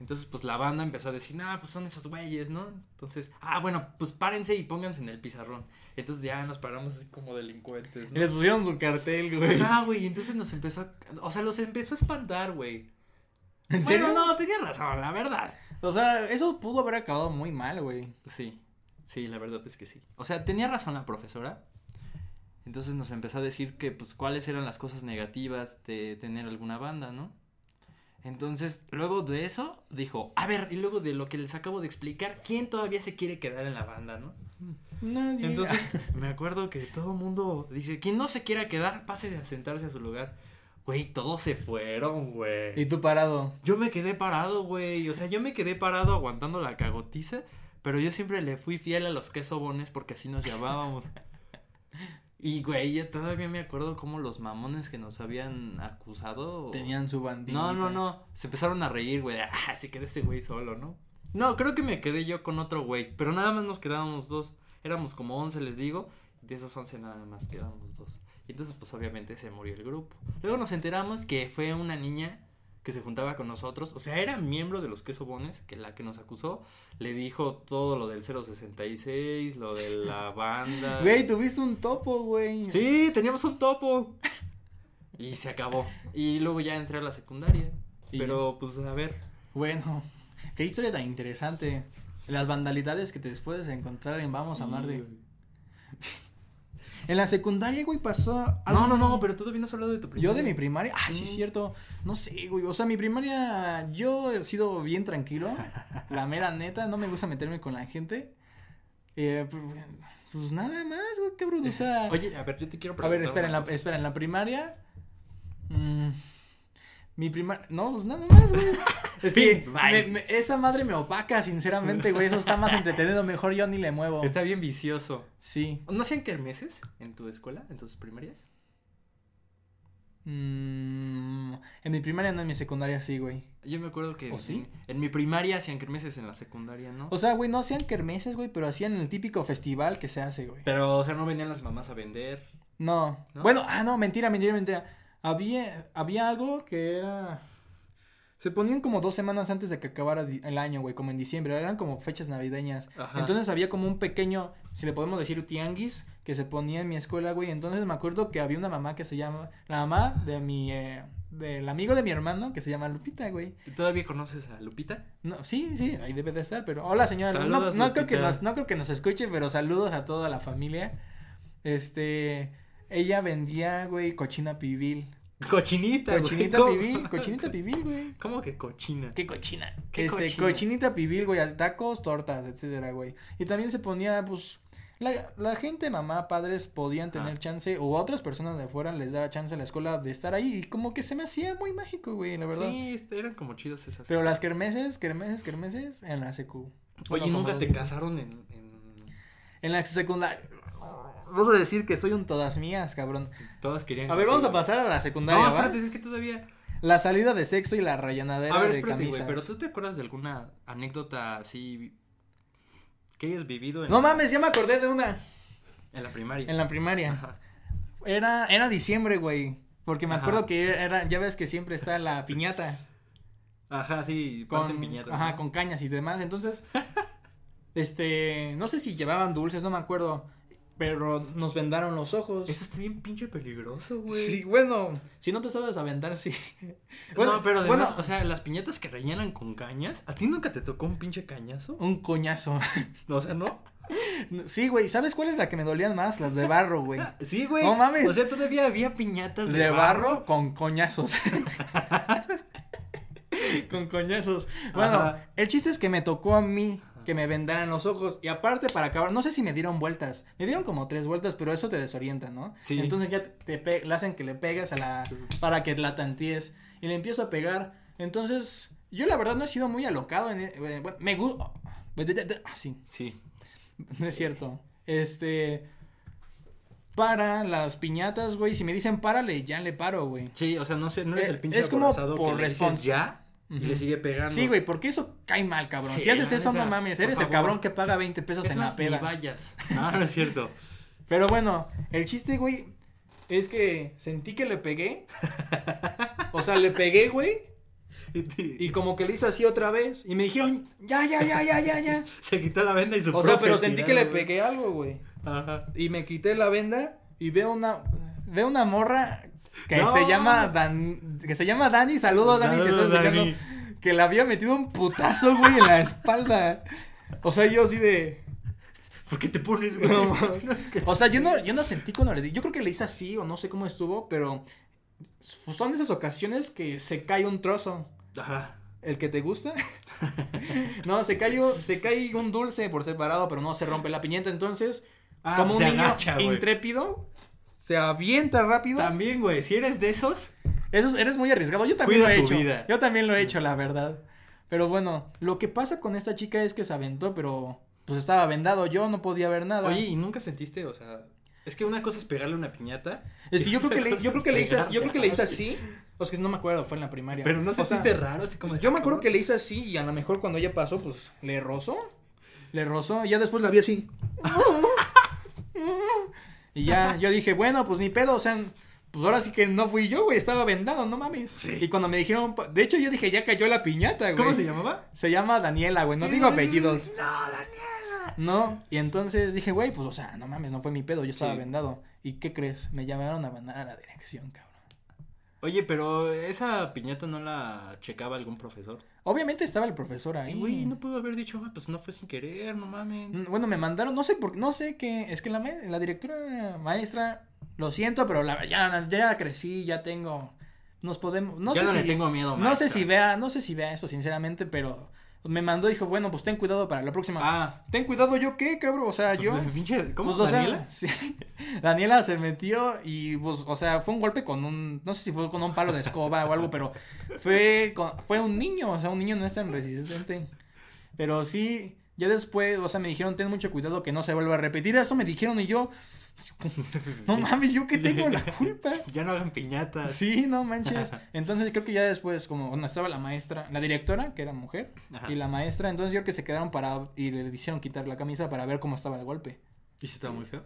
Entonces, pues la banda empezó a decir, nah, pues son esos güeyes, ¿no? Entonces, ah, bueno, pues párense y pónganse en el pizarrón. Entonces ya nos paramos así como delincuentes,
Y
¿no?
les pusieron su cartel, güey.
Ah, güey, y entonces nos empezó a... O sea, los empezó a espantar, güey.
¿En
Bueno,
serio?
no, tenía razón, la verdad.
O sea, eso pudo haber acabado muy mal, güey.
Sí, sí, la verdad es que sí. O sea, tenía razón la profesora. Entonces nos empezó a decir que, pues, cuáles eran las cosas negativas de tener alguna banda, ¿no? Entonces, luego de eso, dijo, a ver, y luego de lo que les acabo de explicar, ¿quién todavía se quiere quedar en la banda, no?
Nadie.
Entonces, me acuerdo que todo el mundo dice, quien no se quiera quedar, pase a sentarse a su lugar. Güey, todos se fueron, güey.
Y tú parado.
Yo me quedé parado, güey. O sea, yo me quedé parado aguantando la cagotiza. Pero yo siempre le fui fiel a los quesobones porque así nos llamábamos. Y, güey, ya todavía me acuerdo cómo los mamones que nos habían acusado.
Tenían su bandita.
No, no, no. Se empezaron a reír, güey. Ah, se quedó ese güey solo, ¿no? No, creo que me quedé yo con otro güey. Pero nada más nos quedábamos dos. Éramos como once, les digo. De esos once nada más quedábamos dos. Y entonces, pues obviamente se murió el grupo. Luego nos enteramos que fue una niña que se juntaba con nosotros. O sea, era miembro de los quesobones. Que la que nos acusó le dijo todo lo del 066, lo de la banda.
Güey, tuviste un topo, güey.
Sí, teníamos un topo. Y se acabó. Y luego ya entré a la secundaria.
Y-
Pero, pues, a ver.
Bueno, qué historia tan interesante. Las vandalidades que te puedes encontrar en Vamos a Amar de... En la secundaria, güey, pasó algo-
No, no, no, pero todavía no has hablado de tu
Yo de mi primaria, ah, sí,
Mm.
es cierto. No sé, güey. O sea, mi primaria, yo he sido bien tranquilo. la mera neta, no me gusta meterme con la gente. Eh, pues, pues nada más, güey, cabrón. O sea,
Oye, a ver, yo te quiero
a
preguntar.
ver, espera, en la, espera, en la primaria. mm, mi primaria. No, pues nada más, güey. Es que me- me- esa madre me opaca, sinceramente, güey. Eso está más entretenido. Mejor yo ni le muevo.
Está bien vicioso.
Sí.
¿No hacían kermeses en tu escuela, en tus primarias?
Mm, en mi primaria no, en mi secundaria sí, güey.
Yo me acuerdo que
¿O
en,
sí?
en mi primaria hacían kermeses en la secundaria, ¿no?
O sea, güey, no hacían kermeses, güey, pero hacían el típico festival que se hace, güey.
Pero, o sea, no venían las mamás a vender.
No.
¿No?
Bueno, ah, no, mentira, mentira, mentira. Había, había algo que era... Se ponían como dos semanas antes de que acabara el año, güey, como en diciembre. Eran como fechas navideñas.
Ajá.
Entonces había como un pequeño, si le podemos decir, tianguis que se ponía en mi escuela, güey. Entonces me acuerdo que había una mamá que se llama, la mamá de mi, eh, del amigo de mi hermano que se llama Lupita, güey.
¿Todavía conoces a Lupita?
No, sí, sí, ahí debe de estar, pero hola señora,
Saludos,
no, no creo que nos, no creo que nos escuche, pero saludos a toda la familia. Este, ella vendía, güey, cochina pibil.
Cochinita, güey.
Cochinita
¿Cómo?
pibil, cochinita pibil, güey.
¿Cómo que cochina?
¿Qué cochina?
¿Qué
este,
cochina?
cochinita pibil, güey, tacos, tortas, etcétera, güey. Y también se ponía, pues, la, la gente, mamá, padres, podían tener
Ah.
chance, o otras personas de afuera les daba chance a la escuela de estar ahí, y como que se me hacía muy mágico, güey, la verdad.
Sí, este, eran como chidas esas.
Pero las kermeses, kermeses, kermeses, en la secu.
Oye, ¿nunca te casaron en, en...
En la secundaria. Vamos a decir que soy un todas mías, cabrón.
Todas querían...
A ver, vamos a pasar a la secundaria,
No,
¿va?
espérate, es que todavía...
La salida de sexo y la rellenadera
A ver,
de
espérate, güey,
camisas.
pero ¿tú te acuerdas de alguna anécdota así que hayas vivido en,
No mames, ya me acordé de una.
en la primaria?
En la primaria.
Ajá.
Era, era diciembre, güey. Porque me
Ajá.
acuerdo que era, ya ves que siempre está la piñata.
Ajá, sí,
Con,
piñatas.
ajá,
¿no?
con cañas y demás. Entonces, este, no sé si llevaban dulces, no me acuerdo. Pero nos vendaron los ojos.
Eso está bien pinche peligroso, güey.
Sí, bueno, si no te sabes aventar, sí.
no, pero además,
bueno,
o sea, las piñatas que rellenan con cañas, ¿a ti nunca te tocó un pinche cañazo?
un coñazo.
O sea, ¿no?
Sí, güey, ¿sabes cuáles la que me dolían más? Las de barro, güey.
Sí, güey.
No mames.
O sea, todavía había piñatas de,
De barro con coñazos. con coñazos. Bueno,
Ajá.
el chiste es que me tocó a mí que me vendaran los ojos. Y aparte, para acabar, no sé si me dieron vueltas. Me dieron como tres vueltas, pero eso te desorienta, ¿no?
Sí.
Entonces ya te, le hacen que le pegas a la. para que la tantees. Y le empiezo a pegar. Entonces, yo la verdad no he sido muy alocado en. eh, bueno, me gusta. Ah, sí.
Sí.
No es cierto. Este. Para las piñatas, güey. Si me dicen párale, ya le paro, güey.
Sí, o sea, no sé, no eres
Eh,
el pinche
es como por
que le dices y le sigue pegando.
Sí, güey, porque eso cae mal, cabrón.
Sí,
si haces eso, no mames. Eres el cabrón que paga 20 pesos
Es
en la peda.
vayas. Ah, no es cierto.
Pero bueno, el chiste, güey, es que sentí que le pegué. O sea, le pegué, güey.
Y,
como que le hice así otra vez. Y me dijeron, ya, ya, ya, ya, ya, ya.
se quitó la venda y su
O sea, pero sentí que le pegué algo, güey.
Ajá.
Y me quité la venda y veo una veo una morra que
No.
se llama Dan que se llama Dani, saludos Dani, si estás
Saludos,
escuchando,
Dani.
que le había metido un putazo, güey, en la espalda. O sea, yo así de
¿Por qué te pones, güey?
No.
No, es que-
O sea, yo no yo no sentí cuando le di, yo creo que le hice así o no sé cómo estuvo, pero son esas ocasiones que se cae un trozo.
Ajá.
¿El que te gusta? no, se cae, un- se cae un dulce por separado, pero no se rompe la piñata. Entonces,
Ah,
como un
se
niño
agacha,
intrépido, se avienta rápido.
También, güey, si eres de esos,
Eso es- eres muy arriesgado. Yo también
Cuida
lo he
tu
hecho.
vida.
Yo también lo he hecho, la verdad. Pero bueno, lo que pasa con esta chica es que se aventó, pero pues estaba vendado. Yo no podía ver nada.
Oye, ¿y nunca sentiste, o sea, es que una cosa es pegarle una piñata,
es que yo creo que le, yo creo que le hice, yo creo que le hice así. O es que no me acuerdo, fue en la primaria.
pero no
O sea,
sentiste raro, así como de,
Yo me
"Ah,
acuerdo
cabrón".
que le hice así y a lo mejor cuando ella pasó, pues le rozó. Le rozó y ya después la vi así. y ya, yo dije, bueno, pues ni pedo, o sea, pues ahora sí que no fui yo, güey, estaba vendado, no mames.
Sí.
Y cuando me dijeron, de hecho yo dije, ya cayó la piñata, güey.
¿Cómo se llamaba?
Se llama Daniela, güey, no digo apellidos.
No, Daniela.
No, y entonces dije, güey, pues o sea, no mames, no fue mi pedo, yo estaba
Sí.
vendado. ¿Y qué crees? Me llamaron a mandar a la dirección, cabrón.
Oye, pero esa piñata no la checaba algún profesor.
Obviamente estaba el profesor ahí.
Güey, no pudo haber dicho, "Ah, pues no fue sin querer, no mames.
Mm, Bueno, me mandaron, no sé por no sé qué, es que la, ma- la directora maestra, lo siento, pero la, ya, ya crecí, ya tengo, nos podemos, no
ya
sé
no
si,
le tengo miedo,
no sé
maestra.
si vea, no sé si vea eso sinceramente, pero me mandó, dijo, bueno, pues ten cuidado para la próxima.
Ah,
Ten cuidado, ¿yo qué, cabrón? O sea,
pues,
yo,
pinche, ¿cómo?
pues, o sea,
¿Daniela?
sí. Daniela se metió y, pues, o sea, fue un golpe con un, no sé si fue con un palo de escoba o algo, pero fue, con- fue un niño, o sea, un niño no es tan resistente. Pero sí, ya después, o sea, me dijeron, ten mucho cuidado que no se vuelva a repetir. Eso me dijeron y yo, No mames, ¿yo qué tengo la culpa?
Ya no hagan piñatas.
Sí, no manches. Entonces creo que ya después, como bueno, estaba la maestra, la directora, que era mujer,
Ajá.
y la maestra, entonces yo creo que se quedaron para, y le hicieron quitar la camisa para ver cómo estaba el golpe.
¿Y si estaba muy feo?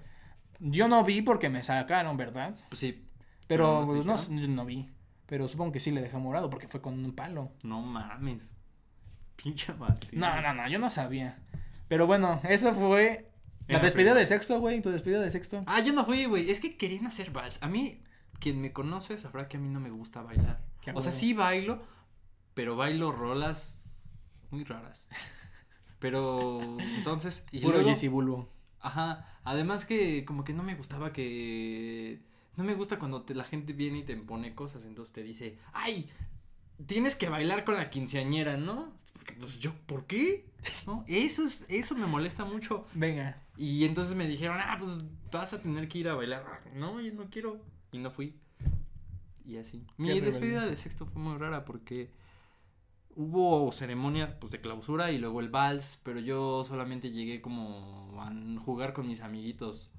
Yo no vi porque me sacaron, ¿verdad?
Pues sí.
Pero
¿No
no, no vi. Pero supongo que sí le dejó morado porque fue con un palo.
No mames. Pinche Martín.
No, no, no, yo no sabía. Pero bueno, eso fue la despedida de sexto, güey, tu despedida de sexto.
Ah, yo no fui, güey. Es que querían hacer vals. A mí, quien me conoce sabrá que a mí no me gusta bailar. O sea, sí bailo, pero bailo rolas muy raras. Pero entonces. Y
Puro
luego-
Bulbo.
Ajá. Además que como que no me gustaba que. No me gusta cuando te- la gente viene y te impone cosas. Entonces te dice, ay, tienes que bailar con la quinceañera, ¿no? Porque, pues yo, ¿por qué? ¿No? Eso, es, eso me molesta mucho.
Venga.
Y entonces me dijeron, ah, pues vas a tener que ir a bailar. No, yo no quiero. Y no fui. Y así. Mi despedida de sexto fue muy rara porque hubo ceremonia pues de clausura y luego el vals, pero yo solamente llegué como a jugar con mis amiguitos.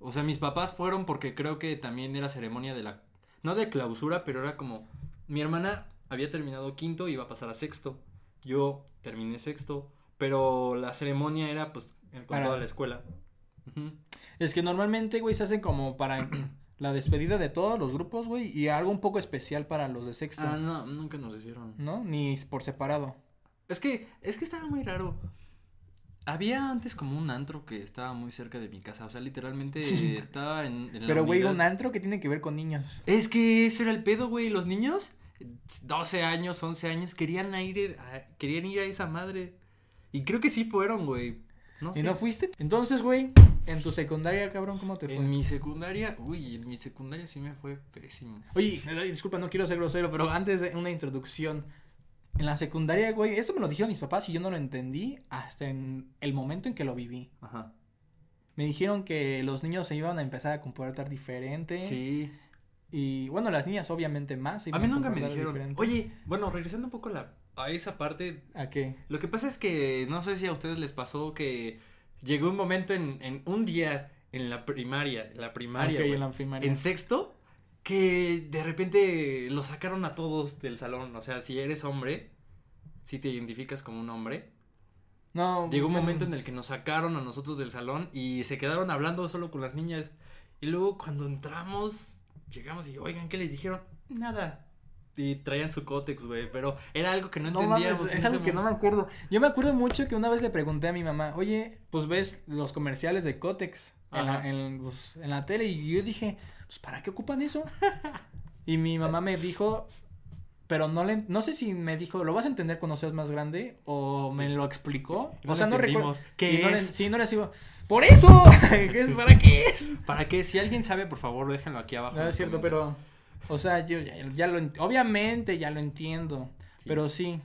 O sea, mis papás fueron porque creo que también era ceremonia de la no de clausura, pero era como mi hermana había terminado quinto y iba a pasar a sexto. Yo terminé sexto, pero la ceremonia era pues en- con toda la escuela.
Es que normalmente, güey, se hacen como para la despedida de todos los grupos, güey, y algo un poco especial para los de sexto.
Ah, no, nunca nos hicieron.
¿No? Ni por separado.
Es que, es que estaba muy raro. Había antes como un antro que estaba muy cerca de mi casa. O sea, literalmente estaba en, en la
Pero, güey, un antro que tiene que ver con niños.
Es que ese era el pedo, güey. Los niños, 12 años, 11 años, querían ir a, querían ir a esa madre. Y creo que sí fueron, güey. No
¿Y no fuiste? Entonces, güey, en tu secundaria, cabrón, ¿cómo te fue?
En mi secundaria, uy, en mi secundaria sí me fue pésimo.
Oye, disculpa, no quiero ser grosero, pero antes de una introducción. En la secundaria, güey, esto me lo dijeron mis papás y yo no lo entendí hasta en el momento en que lo viví.
Ajá.
Me dijeron que los niños se iban a empezar a comportar diferente.
Sí.
Y bueno, las niñas obviamente más. se
A
iban
mí nunca me dijeron.
diferente.
Oye, bueno, regresando un poco a, la, a esa parte
¿A qué?
Lo que pasa es que no sé si a ustedes les pasó que llegó un momento en, en un día en la primaria, en la primaria,
en la primaria.
en sexto, que de repente lo sacaron a todos del salón. O sea, si eres hombre, si te identificas como un hombre,
No.
llegó un momento en el que nos sacaron a nosotros del salón y se quedaron hablando solo con las niñas. Y luego cuando entramos, llegamos y, oigan, ¿qué les dijeron? Nada. Y traían su cótex, güey, pero era algo que no
No
entendíamos.
mames, es algo que no me acuerdo. Yo me acuerdo mucho que una vez le pregunté a mi mamá, oye, pues ves los comerciales de en la, en, pues, en la tele y yo dije, pues ¿para qué ocupan eso? y mi mamá me dijo, pero no le, no sé si me dijo, lo vas a entender cuando seas más grande o me lo explicó.
No
o sea, no recuerdo.
¿Qué
no le-
es?
sí, no les digo, por eso, ¿Qué es? ¿para qué es?
Para que si alguien sabe, por favor, déjenlo aquí abajo.
No es cierto, pero, o sea, yo ya, ya lo, ent- obviamente ya lo entiendo,
Sí.
pero sí.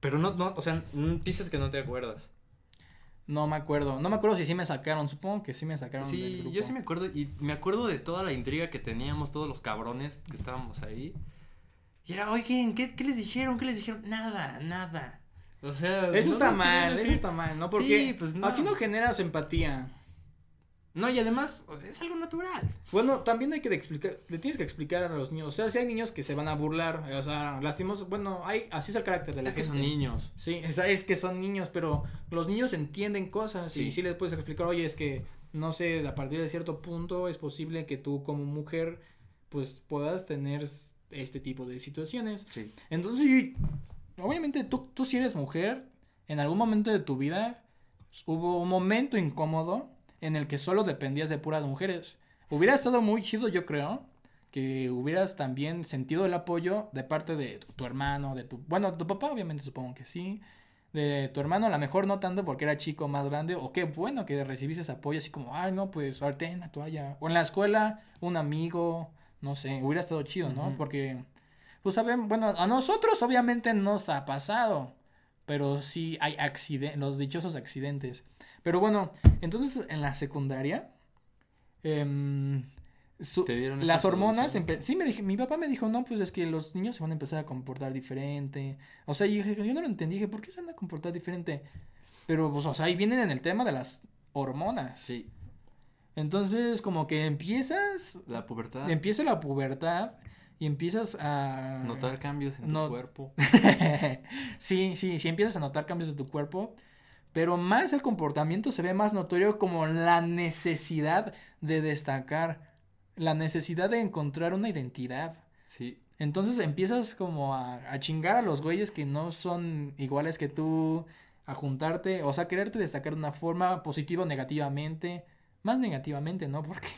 Pero no, no, o sea, dices que no te acuerdas.
No me acuerdo. No me acuerdo si sí me sacaron. Supongo que sí me sacaron del
Sí,
grupo.
yo sí me acuerdo y me acuerdo de toda la intriga que teníamos todos los cabrones que estábamos ahí. Y era, oigan, ¿qué, qué les dijeron? ¿Qué les dijeron? Nada, nada. O sea,
Eso
no
está mal, eso está mal, ¿no? Porque
Sí, pues no.
así no generas empatía.
No, y además es algo natural.
Bueno, también hay que explicar, le tienes que explicar a los niños. O sea, si hay niños que se van a burlar, o sea, lastimos, bueno, hay, así es el carácter de la
Es que son
gente.
niños.
Sí, es, es que son niños, pero los niños entienden cosas
Sí.
y sí les puedes explicar, oye, es que, no sé, a partir de cierto punto es posible que tú como mujer, pues puedas tener este tipo de situaciones.
Sí.
Entonces, obviamente tú, tú si eres mujer, en algún momento de tu vida hubo un momento incómodo en el que solo dependías de puras mujeres. Hubiera estado muy chido, yo creo, que hubieras también sentido el apoyo de parte de tu, tu hermano, de tu, bueno, tu papá obviamente supongo que sí, de tu hermano, a lo mejor no tanto porque era chico más grande, o qué bueno que recibiste ese apoyo así como, ay, no, pues, arte en la toalla, o en la escuela, un amigo, no sé, hubiera estado chido, ¿no? Porque, pues, saben, bueno, a nosotros obviamente nos ha pasado, pero sí hay accidentes, los dichosos accidentes. Pero bueno, entonces en la secundaria, em, su-
¿Te dieron
las hormonas, sí me dije, mi papá me dijo, no, pues es que los niños se van a empezar a comportar diferente. O sea, y dije, yo no lo entendí, dije, ¿por qué se van a comportar diferente? Pero, pues, o sea, ahí vienen en el tema de las hormonas.
Sí.
Entonces, como que empiezas,
La pubertad.
empieza la pubertad y empiezas a
Notar cambios en
No-
tu cuerpo.
sí, sí, sí empiezas a notar cambios de tu cuerpo, pero más el comportamiento se ve más notorio como la necesidad de destacar, la necesidad de encontrar una identidad.
Sí.
Entonces empiezas como a, a chingar a los güeyes que no son iguales que tú, a juntarte, o sea, quererte destacar de una forma positiva o negativamente, más negativamente, ¿no? Porque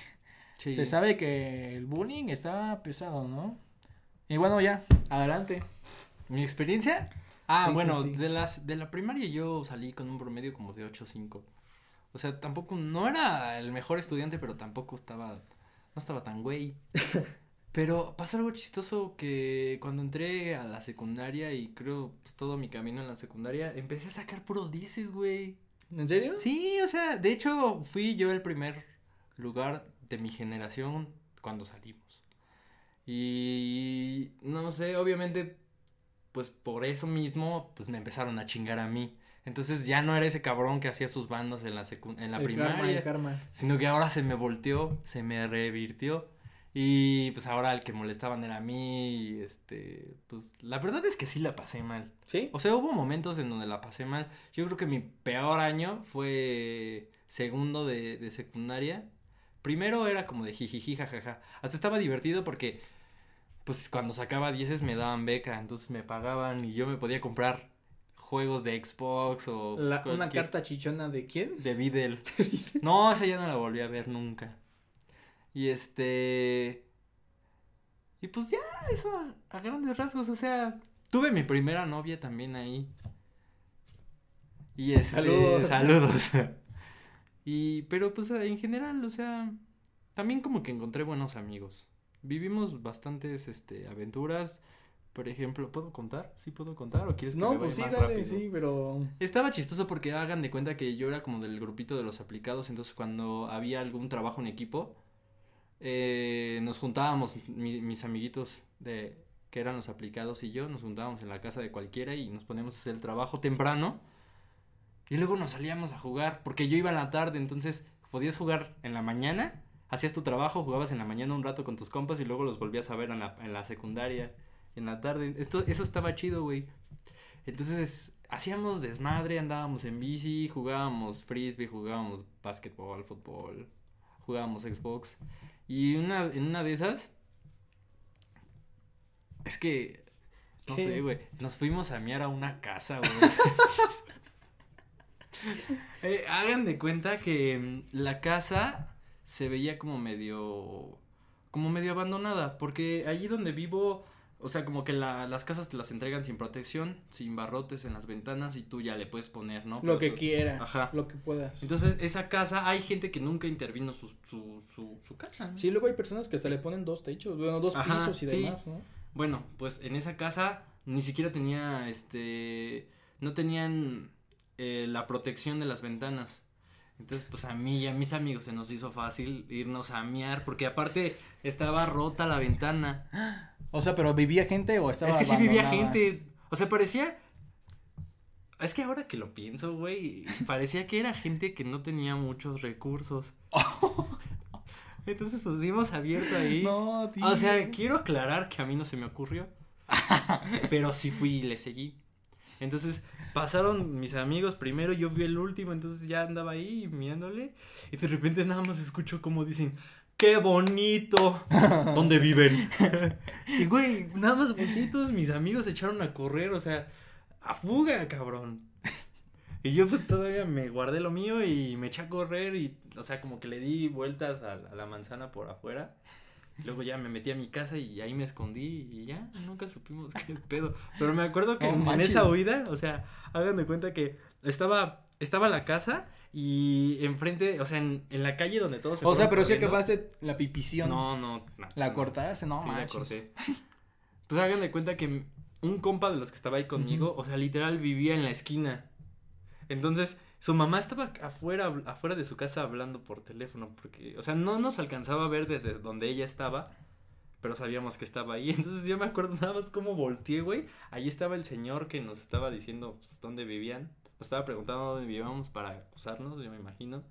Sí.
se sabe que el bullying está pesado, ¿no? Y bueno, ya, adelante.
¿Mi experiencia? Ah,
Sí, sí,
bueno,
sí.
de las de la primaria yo salí con un promedio como de 8.5. O sea, tampoco no era el mejor estudiante, pero tampoco estaba no estaba tan güey. Pero pasó algo chistoso que cuando entré a la secundaria y creo pues, todo mi camino en la secundaria, empecé a sacar puros dieces, güey.
¿En serio?
Sí, o sea, de hecho fui yo el primer lugar de mi generación cuando salimos. Y no sé, obviamente, pues por eso mismo, pues me empezaron a chingar a mí. Entonces ya no era ese cabrón que hacía sus bandas en la secu- en la
el
primaria,
karma, el karma.
sino que ahora se me volteó, se me revirtió. Y pues ahora el que molestaban era a mí, y este, pues la verdad es que sí la pasé mal.
¿Sí?
O sea, hubo momentos en donde la pasé mal. Yo creo que mi peor año fue segundo de, de secundaria. Primero era como de jijiji, jajaja. Hasta estaba divertido porque, pues, cuando sacaba dieces me daban beca, entonces me pagaban y yo me podía comprar juegos de Xbox o... pues,
La- una carta chichona de quién?
De Videl. No, esa ya no la volví a ver nunca. Y este... Y pues ya, eso a, a grandes rasgos, o sea, tuve mi primera novia también ahí. Y este...
Saludos.
Saludos. y, pero pues en general, o sea, también como que encontré buenos amigos. Vivimos bastantes, este, aventuras. Por ejemplo, ¿puedo contar? ¿Sí puedo contar o quieres que
No, pues sí, dale,
rápido?
sí, pero...
Estaba chistoso porque hagan de cuenta que yo era como del grupito de los aplicados, entonces cuando había algún trabajo en equipo, eh, nos juntábamos, mi- mis amiguitos de que eran los aplicados y yo, nos juntábamos en la casa de cualquiera y nos poníamos a hacer el trabajo temprano y luego nos salíamos a jugar, porque yo iba en la tarde, entonces podías jugar en la mañana, hacías tu trabajo, jugabas en la mañana un rato con tus compas y luego los volvías a ver en la, en la secundaria, en la tarde, esto, eso estaba chido, güey. Entonces hacíamos desmadre, andábamos en bici, jugábamos frisbee, jugábamos básquetbol, fútbol, jugábamos Xbox. Y una, en una de esas, es que, no
¿Qué?
sé, güey, nos fuimos a miar a una casa, güey. Eh, hagan de cuenta que mm, la casa se veía como medio, como medio abandonada, porque allí donde vivo, o sea, como que la- las casas te las entregan sin protección, sin barrotes en las ventanas y tú ya le puedes poner, ¿no?
Lo que quieras,
Ajá.
lo que puedas.
Entonces, esa casa, hay gente que nunca intervino su, su, su, su casa. ¿no?
Sí, luego hay personas que hasta le ponen dos techos, bueno, dos
Ajá,
pisos y
sí.
demás, ¿no?
Bueno, pues en esa casa ni siquiera tenía, este, no tenían eh, la protección de las ventanas. Entonces, pues a mí y a mis amigos se nos hizo fácil irnos a miar, porque aparte estaba rota la ventana.
O sea, pero vivía gente o estaba
es que sí vivía gente, o sea, parecía... Es que ahora que lo pienso, güey, parecía que era gente que no tenía muchos recursos. Entonces, pues hemos abierto ahí.
No, tío.
O sea, quiero aclarar que a mí no se me ocurrió. pero sí fui y le seguí. Entonces pasaron mis amigos primero, yo fui el último, entonces ya andaba ahí mirándole. Y de repente nada más escucho como dicen, ¡qué bonito! ¿Dónde viven? y güey, nada más todos mis amigos se echaron a correr, o sea, a fuga, cabrón. Y yo pues todavía me guardé lo mío y me eché a correr y, o sea, como que le di vueltas a la manzana por afuera. Luego ya me metí a mi casa y ahí me escondí y ya, nunca supimos qué pedo. Pero me acuerdo que
No
en, esa huida, o sea, hagan de cuenta que estaba, estaba la casa y enfrente, o sea, en, en la calle donde todos se
O sea, pero sí acabaste la pipición.
No, no, no,
¿La
no.
cortaste? No,
sí, la corté. Pues hagan de cuenta que un compa de los que estaba ahí conmigo, o sea, literal vivía en la esquina. Entonces, su mamá estaba afuera, afuera de su casa hablando por teléfono, porque, o sea, no nos alcanzaba a ver desde donde ella estaba, pero sabíamos que estaba ahí. Entonces yo me acuerdo nada más cómo volteé, güey. Ahí estaba el señor que nos estaba diciendo pues, dónde vivían. Nos estaba preguntando dónde vivíamos para acusarnos, yo me imagino.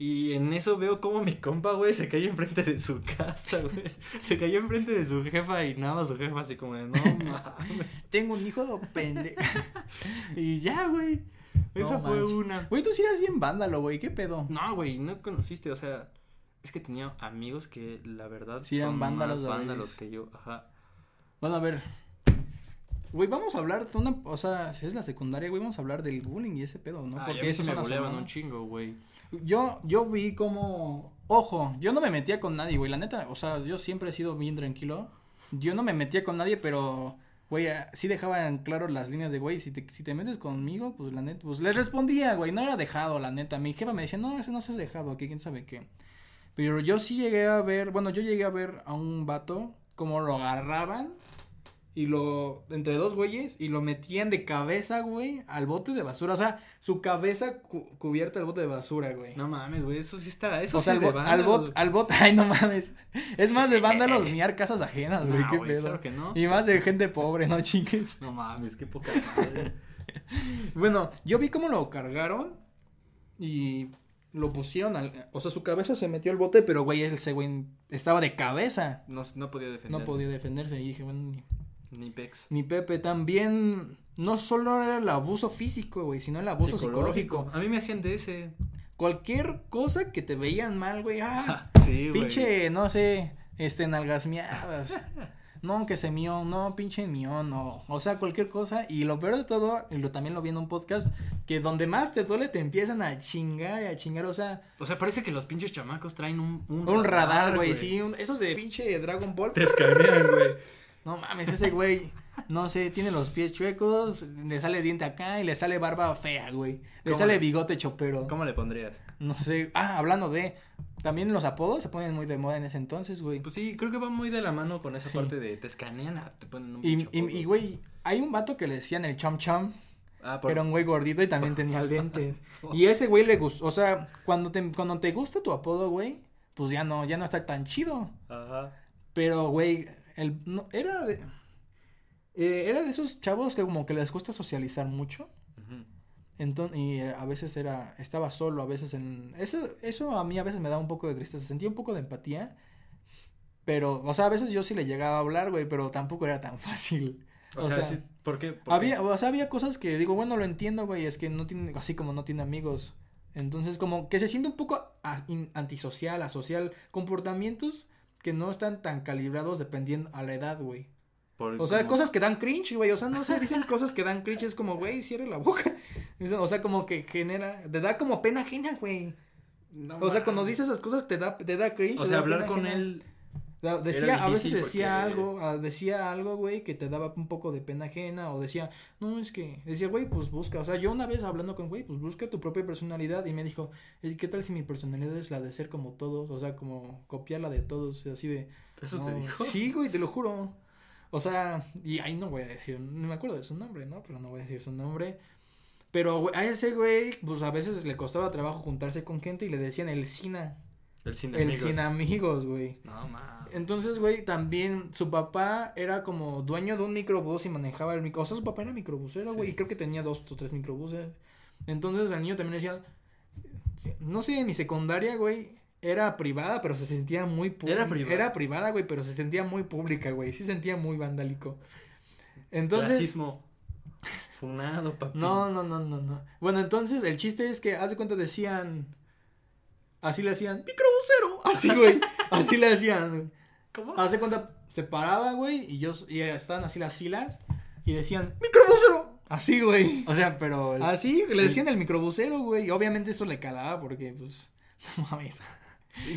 Y en eso veo como mi compa, güey, se cayó enfrente de su casa, güey. Se cayó enfrente de su jefa y nada, su jefa así como de, no mames.
Tengo un hijo pendejo.
y ya, güey.
No
Esa fue
manches.
una.
Güey, tú sí eras bien vándalo, güey. ¿Qué pedo?
No, güey, no conociste, o sea, es que tenía amigos que la verdad
Sí, eran
son
vándalos,
más vándalos que yo, ajá.
Bueno, a ver. Güey, vamos a hablar de una. O sea, si es la secundaria, güey, vamos a hablar del bullying y ese pedo, ¿no?
Ah,
Porque eso
me
hormonas.
un chingo, güey.
Yo, yo vi como. Ojo, yo no me metía con nadie, güey. La neta, o sea, yo siempre he sido bien tranquilo. Yo no me metía con nadie, pero. Güey, ah, sí dejaban claro las líneas de, güey, si te, si te metes conmigo, pues la neta, pues les respondía, güey, no era dejado, la neta. Mi jefa me decía, no, ese no se has dejado, aquí quién sabe qué. Pero yo sí llegué a ver, bueno, yo llegué a ver a un vato como lo agarraban y lo, entre dos güeyes, y lo metían de cabeza, güey, al bote de basura. O sea, su cabeza cu- cubierta al bote de basura, güey.
No mames, güey, eso sí está, eso
o sea,
sí
al,
es de
al
vándalos.
bot, al bot, ay, no mames. Es más de vándalos miar casas ajenas, güey, qué
güey,
pedo.
claro que no.
Y más de gente pobre, no chingues.
No mames, qué poca madre.
Bueno, yo vi cómo lo cargaron y lo pusieron al, o sea, su cabeza se metió al bote, pero güey, ese güey estaba de cabeza.
No, no podía defender.
No podía defenderse y dije, bueno, ni,
pex.
ni Pepe también no solo era el abuso físico, güey, sino el abuso psicológico.
A mí me hacían de ese.
Cualquier cosa que te veían mal, güey, ah,
Sí, güey.
pinche, no sé, este, nalgas miadas. No, que se mió, no, pinche mión, no. O sea, cualquier cosa. Y lo peor de todo, y lo también lo vi en un podcast, que donde más te duele te empiezan a chingar y a chingar. O sea,
O sea, parece que los pinches chamacos traen un,
un radar, güey, sí. un- esos de pinche Dragon Ball.
Te escanean, güey.
No mames, ese güey, no sé, tiene los pies chuecos, le sale diente acá y le sale barba fea, güey. Le
¿Cómo
sale
le-
bigote chopero.
¿Cómo le pondrías?
No sé. Ah, hablando de. También los apodos se ponen muy de moda en ese entonces, güey.
Pues sí, creo que va muy de la mano con esa
Sí.
parte de te escanean, ah, te ponen un
Y, y, güey, hay un vato que le decían el chom chom.
Ah, por...
Era un güey gordito y también tenía lentes. y ese güey le gustó. O sea, cuando te, cuando te gusta tu apodo, güey, pues ya no, ya no está tan chido.
Ajá.
Pero, güey, el, no, era de. eh, era de esos chavos que como que les gusta socializar mucho. Entonces, y eh, a veces era, estaba solo, a veces en, eso, eso a mí a veces me da un poco de tristeza, sentía un poco de empatía, pero, o sea, a veces yo sí le llegaba a hablar, güey, pero tampoco era tan fácil.
O,
O
sea,
sea,
sí, ¿por qué? ¿Por
Había,
qué?
o sea, había cosas que digo, bueno, lo entiendo, güey, es que no tiene, así como no tiene amigos, entonces como que se siente un poco a- in- antisocial, asocial, comportamientos que no están tan calibrados dependiendo a la edad, güey.
Por-
O sea,
como-
cosas que dan cringe, güey. O sea, no sé, dicen cosas que dan cringe. Es como, güey, cierre la boca. O sea, como que genera. Te da como pena ajena, güey.
No
O sea, cuando dices esas cosas te da, te da cringe.
O sea, hablar con
ajena.
él.
Decía, a veces decía
porque-
algo, ah, decía algo, güey, que te daba un poco de pena ajena. O decía, no, es que. Decía, güey, pues busca. O sea, yo una vez hablando con, güey, pues busca tu propia personalidad. Y me dijo, "¿Y ¿qué tal si mi personalidad es la de ser como todos? O sea, como copiar la de todos. Así de.
¿Eso
No,
te dijo?
Sí, güey, te lo juro. O sea, y ahí no voy a decir, no me acuerdo de su nombre, ¿no? Pero no voy a decir su nombre. Pero güey, a ese güey, pues a veces le costaba trabajo juntarse con gente y le decían el Sina.
El sin
El
amigos.
sin amigos, güey.
No, mames.
Entonces, güey, también su papá era como dueño de un microbús y manejaba el micro. O sea, su papá era microbusero, güey,
Sí.
y creo que tenía dos o tres microbuses. Entonces, el niño también decía, no sé, en mi secundaria, güey, era privada, pero se sentía muy pública.
Era privada.
Era privada, güey, pero se sentía muy pública, güey. Sí sentía muy vandálico. Entonces,
Racismo. Funado, papi.
no, no, no, no, no. Bueno, entonces el chiste es que, haz de cuenta, decían, así le hacían, microbusero. Así, güey, así le hacían.
¿Cómo?
Hace cuenta, se paraba, güey, y yo, y estaban así las filas, y decían, microbusero. Así, güey.
O sea, pero. el-
Así, le decían el microbusero, güey. Y obviamente eso le calaba porque, pues, no mames.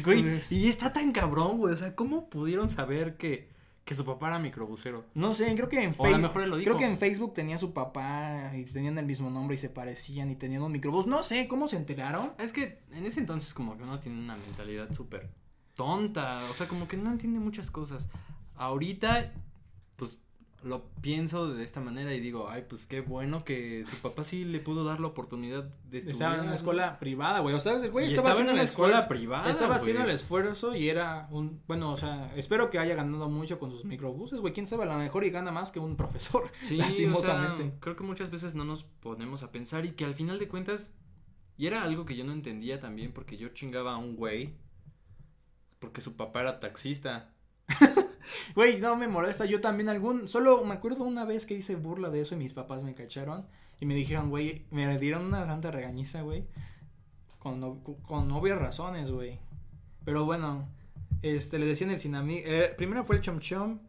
Güey, y está tan cabrón, güey. O sea, ¿cómo pudieron saber que, que su papá era microbusero?
No sé, creo que en
O a lo
Facebook.
mejor él lo
Creo
dijo.
que en Facebook tenía su papá y tenían el mismo nombre y se parecían y tenían un microbús. No sé, ¿cómo se enteraron?
Es que en ese entonces como que uno tiene una mentalidad súper tonta, o sea, como que no entiende muchas cosas. Ahorita, lo pienso de esta manera y digo, ay, pues qué bueno que su papá sí le pudo dar la oportunidad de estudiar.
Estaba en una escuela privada, güey. O sea, el güey estaba, haciendo
en una escuela
esfuerzo-
privada.
Estaba haciendo el esfuerzo y era un. Bueno, o sea, espero que haya ganado mucho con sus microbuses, güey. Quién sabe, a lo mejor y gana más que un profesor.
Sí,
lastimosamente.
lastimosamente. creo que muchas veces no nos ponemos a pensar y que al final de cuentas Y era algo que yo no entendía también porque yo chingaba a un güey porque su papá era taxista.
Güey, no me molesta. Yo también algún. Solo me acuerdo una vez que hice burla de eso y mis papás me cacharon. Y me dijeron, güey, me dieron una santa regañiza, güey. Con, no- con obvias razones, güey. Pero bueno, este, le decían el sin amigos. primero fue el chom chom,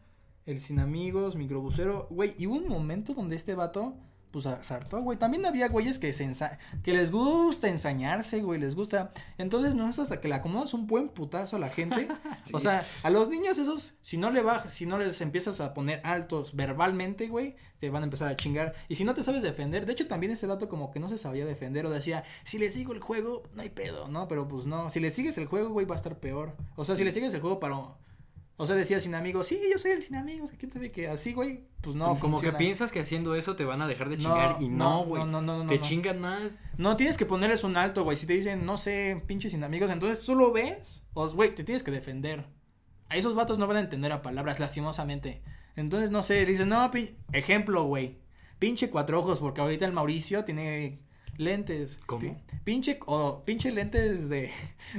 el sin amigos, microbusero. Güey, y hubo un momento donde este vato, pues, hartó, güey. También había güeyes que, se ensa- que les gusta ensañarse, güey, les gusta. Entonces, no es hasta que le acomodas un buen putazo a la gente.
Sí.
O sea, a los niños esos, si no le bajas, si no les empiezas a poner altos verbalmente, güey, te van a empezar a chingar. Y si no te sabes defender, de hecho también este dato como que no se sabía defender o decía, si le sigo el juego, no hay pedo, ¿no? Pero pues no, si le sigues el juego, güey, va a estar peor. O sea, si le sigues el juego para... O sea, decía sin amigos, sí, yo soy el sin amigos, ¿quién sabe que así, güey? Pues no,
como, que piensas que haciendo eso te van a dejar de
No,
chingar y
no,
güey.
no, no, no,
te
no.
chingan más.
No, tienes que ponerles un alto, güey. Si te dicen, no sé, pinche sin amigos, entonces tú lo ves, o güey, te tienes que defender. A esos vatos no van a entender a palabras, lastimosamente. Entonces, no sé, dicen, no, pin- ejemplo, güey. Pinche cuatro ojos, porque ahorita el Mauricio tiene lentes.
¿Cómo?
Pi- Pinche, o pinche lentes de,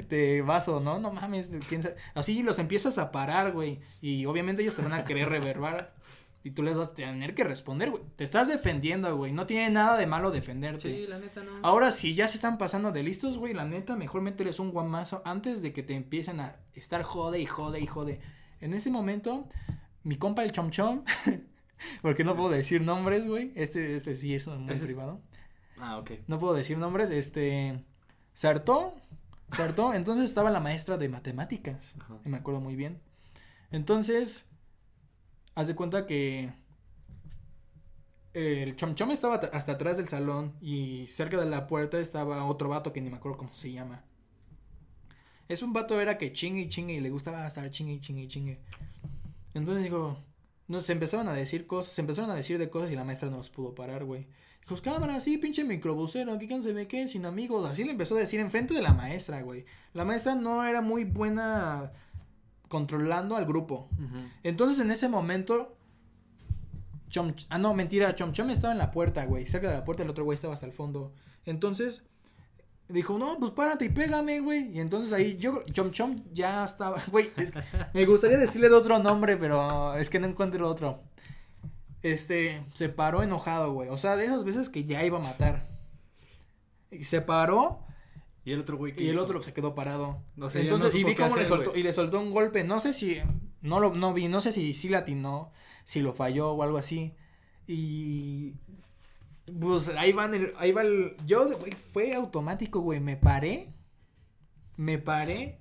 de vaso, ¿no? No mames, quién sabe. Así los empiezas a parar, güey. Y obviamente ellos te van a querer reverbar. Y tú les vas a tener que responder, güey. Te estás defendiendo, güey. No tiene nada de malo defenderte.
la neta no.
Ahora, si ya se están pasando de listos, güey, la neta, mejor mételes un guamazo antes de que te empiecen a estar jode y jode y jode. En ese momento, mi compa el chom chom, porque no puedo decir nombres, güey, este, este sí es muy
Ese
privado,
Ah, ok.
no puedo decir nombres, este, se hartó, se hartó, entonces estaba la maestra de matemáticas,
Ajá.
y me acuerdo muy bien. Entonces, haz de cuenta que el chom chom estaba ta- hasta atrás del salón y cerca de la puerta estaba otro vato que ni me acuerdo cómo se llama. Es un vato era que chingue y chingue y le gustaba estar chingue y chingue y chingue. Entonces digo, no, se empezaban a decir cosas, se empezaron a decir de cosas y la maestra no los pudo parar, güey. Dijo, cámara, sí, pinche microbusero, aquí quién se ve qué, sin amigos. Así le empezó a decir enfrente de la maestra, güey. La maestra no era muy buena controlando al grupo. Entonces en ese momento. Chom, ah, no, mentira. Chom Chom estaba en la puerta, güey. Cerca de la puerta, el otro güey estaba hasta el fondo. Entonces. Dijo, no, pues párate y pégame, güey. Y entonces ahí yo, Chom Chom ya estaba. Güey, es- me gustaría decirle de otro nombre, pero es que no encuentro otro. Este, se paró enojado, güey. O sea, de esas veces que ya iba a matar. Y se paró
Y el otro güey
y el otro se quedó parado.
O sea, ya
Entonces,
no
y vi cómo le soltó, y le soltó un golpe, no sé si, no lo, no vi, no sé si sí latinó, si lo falló o algo así, y, pues, ahí van el, ahí va el, yo, güey, fue automático, güey, me paré, me paré,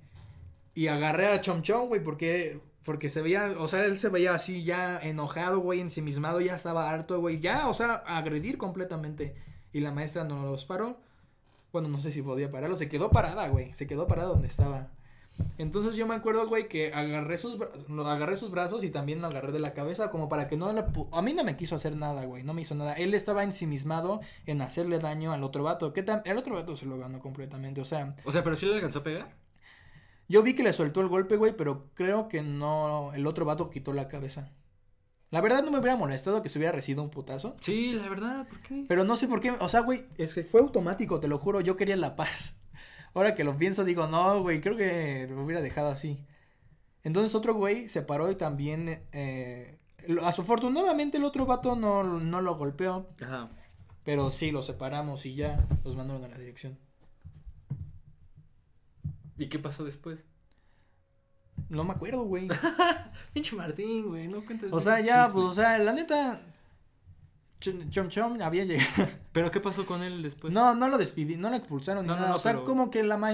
y agarré a Chom Chom, güey, porque, porque se veía, o sea, él se veía así ya enojado, güey, ensimismado, ya estaba harto, güey, ya, o sea, agredir completamente, y la maestra no los paró, bueno, no sé si podía pararlo. Se quedó parada, güey. Se quedó parada donde estaba. Entonces yo me acuerdo, güey, que agarré sus, agarré sus brazos y también lo agarré de la cabeza como para que no le... A mí no me quiso hacer nada, güey. No me hizo nada. Él estaba ensimismado en hacerle daño al otro vato. Que el otro vato se lo ganó completamente. O sea,
O sea, pero sí le alcanzó a pegar.
Yo vi que le soltó el golpe, güey, pero creo que no... El otro vato quitó la cabeza. La verdad no me hubiera molestado que se hubiera recibido un putazo.
Sí, la verdad, ¿por qué?
Pero no sé por qué, o sea, güey, es que fue automático, te lo juro, yo quería la paz. Ahora que lo pienso, digo, no, güey, creo que lo hubiera dejado así. Entonces otro güey se paró y también, eh, lo- afortunadamente el otro vato no, no lo golpeó,
Ajá.
pero sí, los separamos y ya los mandaron a la dirección.
¿Y qué pasó después?
No me acuerdo, güey.
Pinche Martín, güey, no cuentes.
O sea, ya,
chisme.
pues, o sea, la neta, Chom Chom había llegado.
¿Pero qué pasó con él después?
No, no lo despidí, no lo expulsaron ni
No, no,
nada.
no,
o sea,
pero-
como que la ma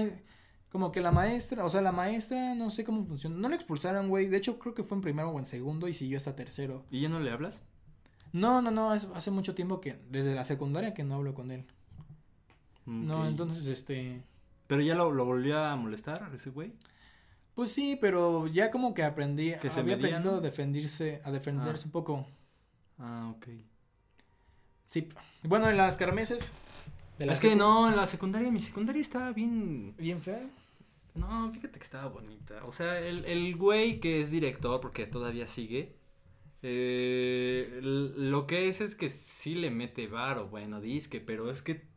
como que la maestra, o sea, la maestra, no sé cómo funciona. No lo expulsaron, güey. De hecho, creo que fue en primero o en segundo y siguió hasta tercero.
¿Y ya no le hablas?
No, no, no, hace mucho tiempo que, desde la secundaria que no hablo con él. No, entonces, este,
¿Pero ya lo, lo volvió a molestar ese güey?
pues sí, pero ya como que aprendí,
Que se
había
medía,
aprendido
¿no?
a defenderse, a defenderse
Ah.
un poco.
Ah, ok.
Sí, bueno, en las carmeses. de la
Es que no, en la secundaria, mi secundaria estaba bien...
Bien fea.
No, fíjate que estaba bonita. O sea, el, el güey que es director, porque todavía sigue, eh, lo que es es que sí le mete varo, bueno, disque, pero es que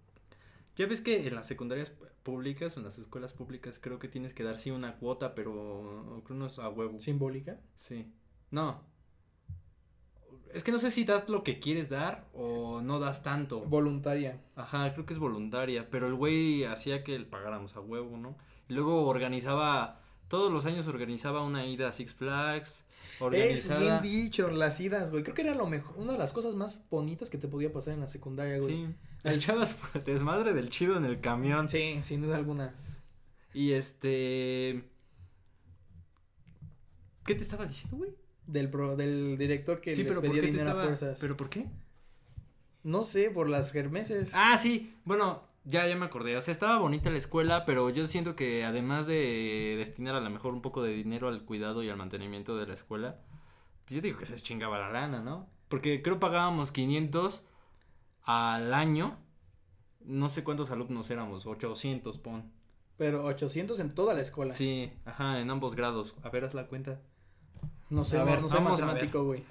Ya ves que en las secundarias públicas o en las escuelas públicas creo que tienes que dar sí una cuota, pero creo no es a huevo.
¿Simbólica?
Sí. No. Es que no sé si das lo que quieres dar o no das tanto.
Voluntaria.
Ajá, creo que es voluntaria, pero el güey hacía que pagáramos a huevo, ¿no? Y luego organizaba, todos los años organizaba una ida a Six Flags. Organizada...
Es bien dicho, las idas, güey. Creo que era lo mejor, una de las cosas más bonitas que te podía pasar en la secundaria, güey.
Sí. Echabas desmadre del chido en el camión.
Sí, sin duda alguna.
Y este. ¿Qué te estaba diciendo, güey?
Del, pro, del director que
sí,
les
pero
pedía
¿por qué te
dinero
estaba...
a fuerzas.
¿Pero por qué?
No sé, por las germeses.
Ah, sí. Bueno, ya, ya me acordé. O sea, estaba bonita la escuela, pero yo siento que además de destinar a lo mejor un poco de dinero al cuidado y al mantenimiento de la escuela, yo digo que se chingaba la lana, ¿no? Porque creo pagábamos 500 al año. No sé cuántos alumnos éramos, 800, pon.
Pero 800 en toda la escuela.
Sí, ajá, en ambos grados. A ver, haz la cuenta.
No sé,
A ver,
no
a
matemático, güey.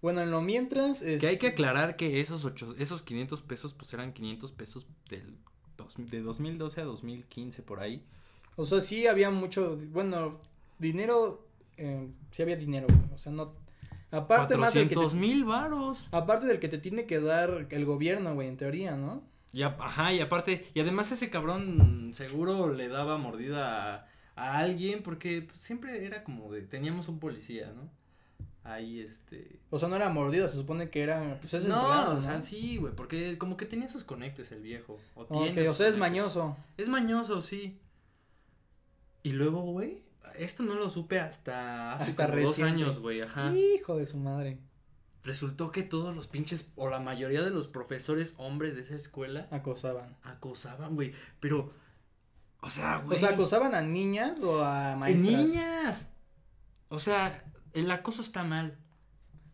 Bueno, en lo mientras es...
Que hay que aclarar que esos ocho, esos 500 pesos pues eran 500 pesos del dos, de 2012 a 2015 por ahí.
O sea, sí había mucho, bueno, dinero, eh, sí había dinero, güey. O sea, no... Aparte más del que te-
mil varos.
Aparte del que te tiene que dar el gobierno, güey, en teoría, ¿no?
Y a- ajá, y aparte, y además ese cabrón seguro le daba mordida a, a alguien porque pues, siempre era como de, teníamos un policía, ¿no? Ahí este...
O sea, no era mordida, se supone que era, pues es
no,
empleado,
o sea, sí, güey, porque como que tenía sus conectes el viejo. O, tiene
o sea, es mañoso.
Es mañoso, sí. Y luego, güey, esto no lo supe hasta hace
Hasta
como dos años, güey, ajá.
Hijo de su madre.
Resultó que todos los pinches, o la mayoría de los profesores hombres de esa escuela,
Acosaban.
acosaban, güey. Pero, o sea, güey.
O sea, acosaban a niñas o a
¡En
maestras.
niñas! O sea, el acoso está mal.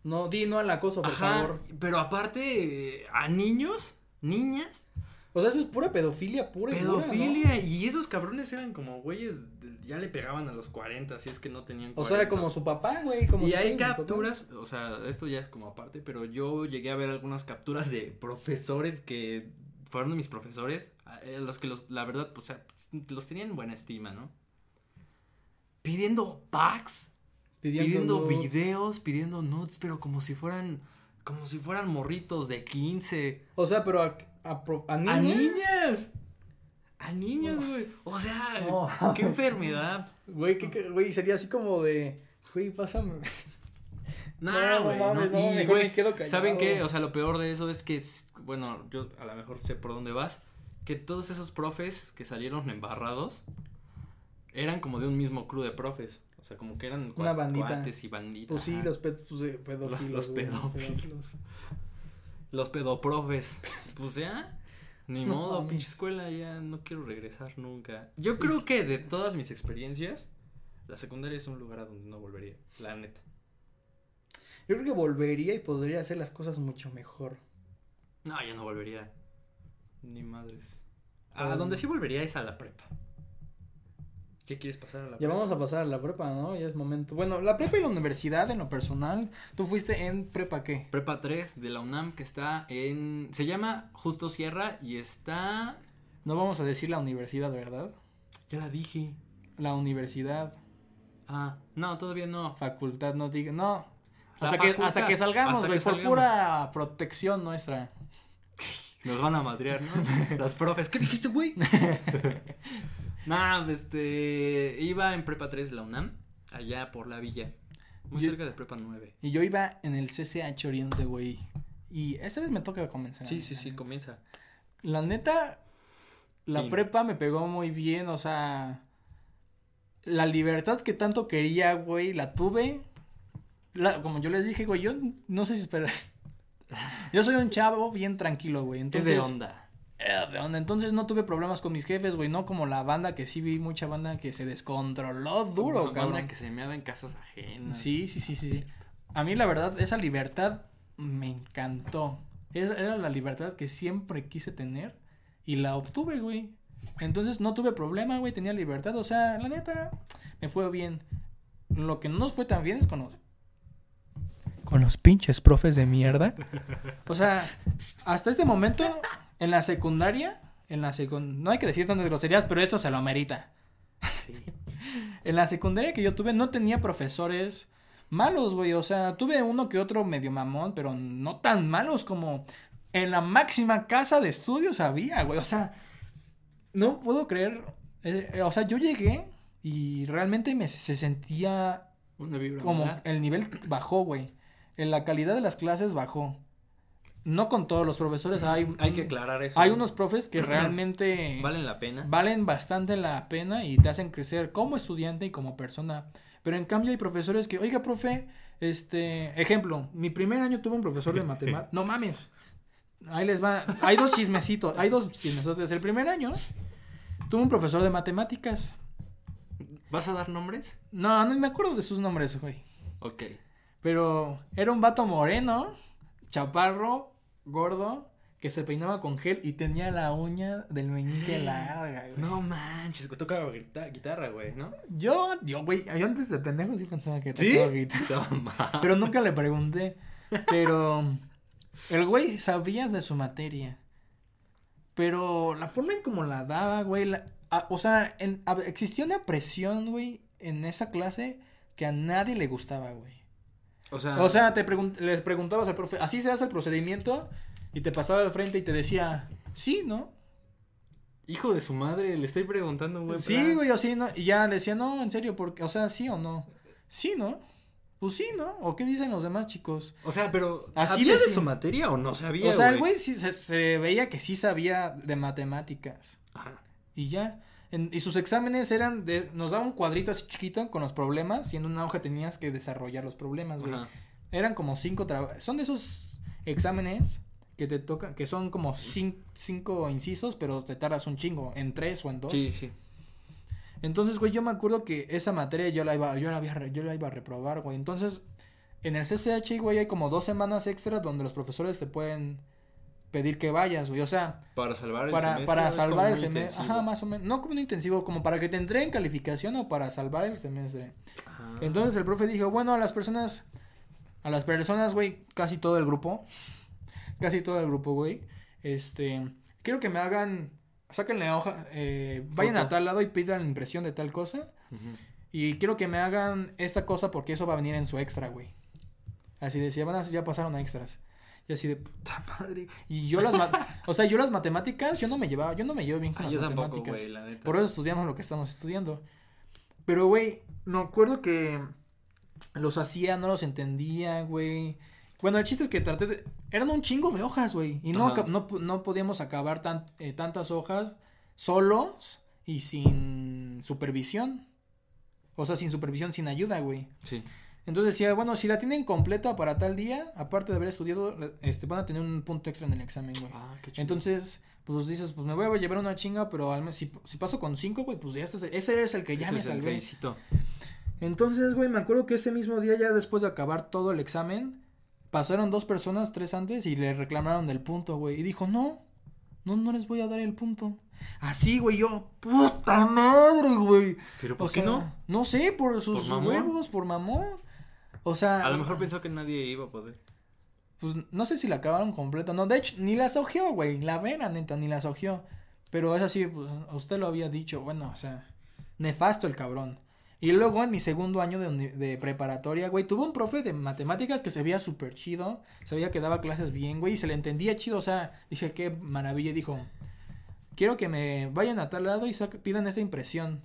No, di no al acoso, por
Ajá,
favor.
pero aparte, eh, a niños, niñas,
O sea, eso es pura pedofilia, pura y dura, ¿no?
pedofilia. Y esos cabrones eran como güeyes, ya le pegaban a los 40, si es que no tenían
O
40.
sea, como su papá, güey. Como
Y hay capturas, o sea, esto ya es como aparte, pero yo llegué a ver algunas capturas de profesores que fueron mis profesores, eh, los que los, la verdad, pues, o sea, los tenían en buena estima, ¿no? Pidiendo packs, pidiendo videos, pidiendo nudes, pero como si fueran, como si fueran morritos de 15.
O sea, pero a, a, a
¡A
niñas.
¡A niñas, güey! O sea,
No.
qué enfermedad.
Güey, ¿qué- qué- güey, sería así como de, güey, pásame.
No,
No,
güey. no,
mames, no,
y,
mejor
güey,
me quedo callado.
¿saben qué? O sea, lo peor de eso es que, bueno, yo a lo mejor sé por dónde vas, que todos esos profes que salieron embarrados eran como de un mismo crew de profes. O sea, como que eran
Una
cua-
bandita.
cuates y banditas.
Pues sí, los, ped- pues, eh, pedófilos.
Los
güey,
pedófilos. Los pedoprofes. Pues ya. Ni
No
modo, pinche escuela, ya no quiero regresar nunca. Yo creo que de todas mis experiencias, la secundaria es un lugar a donde no volvería, la neta.
Yo creo que volvería y podría hacer las cosas mucho mejor.
No, yo no volvería. Ni madres. A
Um,
donde sí volvería es a la prepa. ¿Qué quieres pasar a la
Ya
prepa?
vamos a pasar a la prepa, ¿no? Ya es momento. Bueno, la prepa y la universidad en lo personal. ¿Tú fuiste en prepa qué?
Prepa 3 de la UNAM que está en... Se llama Justo Sierra y está...
No vamos a decir la universidad, ¿verdad?
Ya la dije.
La universidad,
Ah, no, todavía no.
facultad, no diga, no. Hasta que, hasta que salgamos,
hasta que
por
salgamos.
pura protección nuestra.
Nos van a madrear, ¿no? Las profes. ¿Qué dijiste, güey? nah, este... Iba en Prepa 3 de la UNAM, allá por la villa. Muy
Yo-
cerca de Prepa 9.
Y yo iba en el CCH Oriente, güey. Y esta vez me toca comenzar.
Sí, sí, sí, comienza.
La neta, la prepa me pegó muy bien, o sea, la libertad que tanto quería, güey, la tuve. La- como yo les dije, güey, yo no sé si esperar. Yo soy un chavo bien tranquilo, güey.
Es
Entonces,
de onda.
Era de onda. Entonces no tuve problemas con mis jefes, güey. No como la banda que sí vi mucha banda que se descontroló duro,
Como banda
cabrón.
que se meaba en casas ajenas.
Sí, sí, sí, sí, sí. A mí la verdad, esa libertad me encantó. Esa era la libertad que siempre quise tener y la obtuve, güey. Entonces no tuve problema, güey, tenía libertad. O sea, la neta, me fue bien. Lo que no nos fue tan bien es con los... Con los pinches profes de mierda. O sea, hasta este momento, en la secundaria, en la secundaria, no hay que decir tantas groserías, pero esto se lo amerita.
Sí.
En la secundaria que yo tuve no tenía profesores malos, güey. O sea, tuve uno que otro medio mamón, pero no tan malos como en la máxima casa de estudios había, güey. O sea, no puedo creer. eh, o sea, yo llegué y realmente me se sentía
Una vibra.
como
¿verdad?
el nivel bajó, güey. En la calidad de las clases bajó. No con todos los profesores, hay
Hay que aclarar eso.
hay unos profes que realmente
Valen la pena.
valen bastante la pena y te hacen crecer como estudiante y como persona. Pero en cambio hay profesores que, oiga, profe, este, ejemplo, mi primer año tuve un profesor de matemáticas. no mames. Ahí les va. Hay dos chismecitos. Hay dos chismecitos. El primer año tuve un profesor de matemáticas.
¿Vas a dar nombres?
No, no me acuerdo de sus nombres, güey.
Ok.
Pero era un vato moreno, chaparro, gordo, que se peinaba con gel y tenía la uña del meñique larga, güey.
No manches, que tocaba guita- guitarra, güey, ¿no?
Yo, yo, güey, yo antes de pendejo sí pensaba que
¿Sí?
tocaba guitarra.
No.
Pero nunca le pregunté. Pero el güey sabía de su materia. Pero la forma en como la daba, güey, la- a- o sea, en- a- existía una presión, güey, en esa clase que a nadie le gustaba, güey.
O sea,
O sea, te pregun- les preguntabas al profe, ¿así se hace el procedimiento? Y te pasaba al frente y te decía, sí, ¿no?
hijo de su madre, le estoy preguntando, güey.
Sí, güey, o sí, ¿no? Y ya le decía, no, en serio, porque, o sea, sí o no. Sí, ¿no? Pues sí, ¿no? ¿O qué dicen los demás chicos?
O sea, pero
Así
¿sabía de su materia o no sabía,
o sea, el güey sí se, se veía que sí sabía de matemáticas.
Ajá.
Y ya. En- y sus exámenes eran de. Nos daba un cuadrito así chiquito con los problemas. Y en una hoja tenías que desarrollar los problemas, güey.
Ajá.
Eran como cinco trabajos. Son de esos exámenes que te tocan. Que son como cin- cinco incisos, pero te tardas un chingo. En tres o en dos.
Sí, sí.
Entonces, güey, yo me acuerdo que esa materia yo la iba, yo la, había yo la iba a reprobar, güey. Entonces, en el CCH, güey, hay como dos semanas extra donde los profesores te pueden pedir que vayas, güey. O sea,
Para salvar el
para,
semestre.
para
¿o es como
salvar el semestre. Ajá, más o menos. No como un intensivo, como para que te entreguen calificación o para salvar el semestre.
Ah.
Entonces el profe dijo, bueno, a las personas, a las personas, güey, casi todo el grupo, casi todo el grupo, güey, este, quiero que me hagan, sáquenle hoja, eh, vayan a tal lado y pidan impresión de tal cosa, y quiero que me hagan esta cosa porque eso va a venir en su extra, güey. Así decía, van a, ya pasaron a extras. Y así de puta madre. Y yo las, o sea, yo las matemáticas, yo no me llevaba, yo no me llevo bien con
Ah,
las
yo tampoco,
matemáticas.
güey, la neta.
Por eso estudiamos lo que estamos estudiando. Pero, güey, me acuerdo que los hacía, no los entendía, güey. Bueno, el chiste es que traté de... Eran un chingo de hojas, güey. Y no, no, no podíamos acabar tan, eh, tantas hojas solos y sin supervisión. O sea, sin supervisión, sin ayuda, güey.
Sí.
Entonces decía, bueno, si la tienen completa para tal día, aparte de haber estudiado, este, van a tener un punto extra en el examen, güey.
Ah, qué chido.
Entonces, pues dices, pues me voy a llevar una chinga, pero al menos si, si paso con cinco, güey, pues ya estás, ese es el que ya
Ese
me salvé. Entonces, güey, me acuerdo que ese mismo día, ya después de acabar todo el examen, pasaron dos personas, tres antes, y le reclamaron del punto, güey. Y dijo, no, no, no les voy a dar el punto. Así, güey, yo, puta madre, güey.
Pero
O
¿por qué
sea,
no?
No sé, por sus huevos, por mamón. O sea,
A lo mejor pensó que nadie iba a poder.
pues no sé si la acabaron completa. No, de hecho, ni las ojeó, güey. La vera, neta, ni las ojeó. Pero es así, pues, usted lo había dicho. Bueno, o sea, nefasto el cabrón. Y luego en mi segundo año de, de preparatoria, güey, tuvo un profe de matemáticas que se veía súper chido. Se veía que daba clases bien, güey, y se le entendía chido. O sea, dije, qué maravilla. Y dijo, quiero que me vayan a tal lado y pidan esta impresión.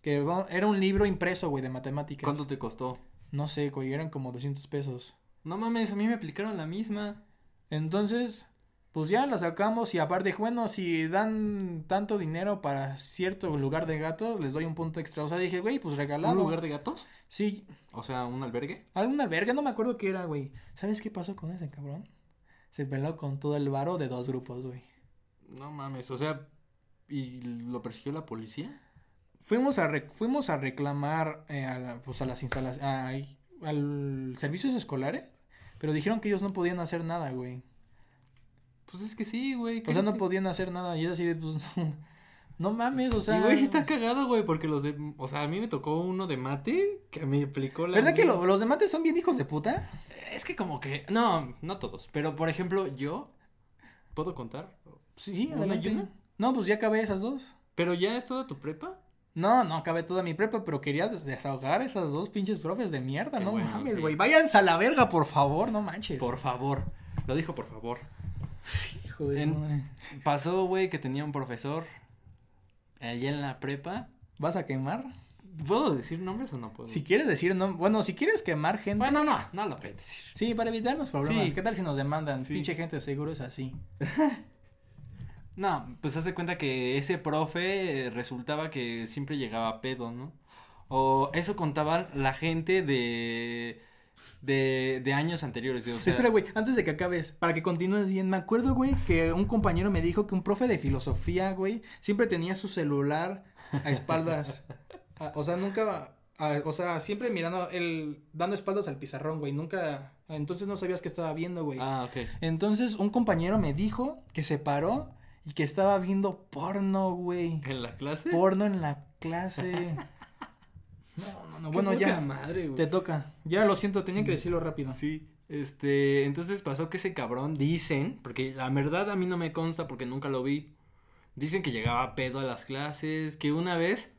Que era un libro impreso, güey, de matemáticas.
¿Cuánto te costó?
No sé, güey, eran como 200 pesos.
No mames, a mí me aplicaron la misma.
Entonces, pues ya la sacamos y aparte, bueno, si dan tanto dinero para cierto lugar de gatos, les doy un punto extra. O sea, dije, güey, pues regalado.
¿Un lugar de gatos?
Sí,
O sea, un albergue.
algún albergue, no me acuerdo qué era, güey. ¿Sabes qué pasó con ese cabrón? Se peló con todo el varo de dos grupos, güey.
No mames, o sea, ¿y lo persiguió la policía?
Fuimos a, fuimos a reclamar eh, a, la- pues a las instalaciones, al servicios escolares, pero dijeron que ellos no podían hacer nada, güey.
Pues es que sí, güey.
O sea, no podían hacer nada y es así de, pues, no, no mames, o sea.
y güey, sí está cagado, güey, porque los de, o sea, a mí me tocó uno de mate que me aplicó la
¿Verdad que lo- los de mate son bien hijos de puta?
Es que como que, no, no todos, pero por ejemplo, yo, ¿puedo contar?
Sí,
¿Uno y
adelante.
uno?
No, pues ya acabé esas dos.
¿Pero ya es toda tu prepa?
No, no acabé toda mi prepa, pero quería des- desahogar esas dos pinches profes de mierda,
Qué
no
bueno,
mames,
sí.
güey. Váyanse a la verga, por favor, no manches.
Por favor. Lo dijo por favor.
Hijo de
En-
madre.
Pasó, güey, que tenía un profesor allá en la prepa.
¿Vas a quemar?
¿Puedo decir nombres o no puedo?
Si quieres decir no, bueno, si quieres quemar gente.
Bueno, no, no lo puedes decir.
Sí, para evitar los problemas.
Sí.
¿Qué tal si nos demandan?
Sí.
Pinche gente seguro es así.
No, pues hace cuenta que ese profe eh, resultaba que siempre llegaba a pedo, ¿no? O eso contaba la gente de de, de años anteriores, o sea,
Espera, güey, antes de que acabes, para que continúes bien, me acuerdo, güey, que un compañero me dijo que un profe de filosofía, güey, siempre tenía su celular a espaldas. A- o sea, nunca, a- o sea, siempre mirando, el, dando espaldas al pizarrón, güey, nunca, entonces no sabías qué estaba viendo, güey.
Ah, ok.
Entonces, un compañero me dijo que se paró y que estaba viendo porno, güey.
¿En la clase?
Porno en la clase. No, no, no, bueno, ya.
madre, güey.
Te toca. Ya lo siento, tenía que decirlo rápido.
Sí, este, entonces pasó que ese cabrón, dicen, porque la verdad a mí no me consta porque nunca lo vi, dicen que llegaba pedo a las clases, que una vez,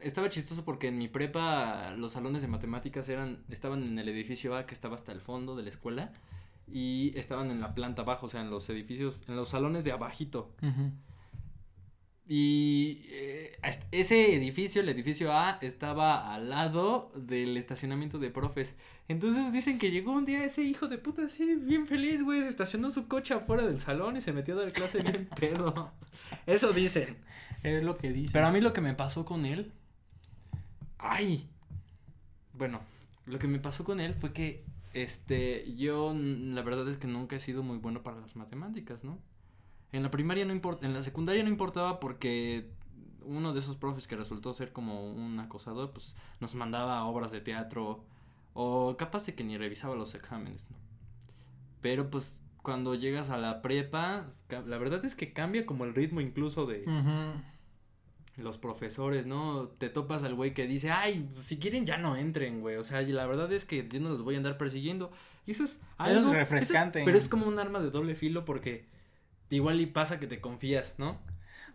estaba chistoso porque en mi prepa los salones de matemáticas eran, estaban en el edificio A que estaba hasta el fondo de la escuela y estaban en la planta abajo, o sea, en los edificios, en los salones de abajito. Y eh, ese edificio, el edificio A, estaba al lado del estacionamiento de profes. Entonces dicen que llegó un día ese hijo de puta así, bien feliz, güey, se estacionó su coche afuera del salón y se metió a dar clase bien pedo. Eso dicen.
Es lo que dice.
Pero a mí lo que me pasó con él. ¡Ay! Bueno, lo que me pasó con él fue que. Este. Yo, la verdad es que nunca he sido muy bueno para las matemáticas, ¿no? En la primaria no importa. En la secundaria no importaba porque. Uno de esos profes que resultó ser como un acosador, pues nos mandaba obras de teatro. O capaz de que ni revisaba los exámenes, ¿no? Pero pues cuando llegas a la prepa, la verdad es que cambia como el ritmo incluso de,
Ujú.
Los profesores, ¿no? Te topas al güey que dice, ay, si quieren ya no entren, güey. O sea, y la verdad es que yo no los voy a andar persiguiendo. Y eso es algo.
es refrescante.
pero es como un arma de doble filo porque igual y pasa que te confías, ¿no?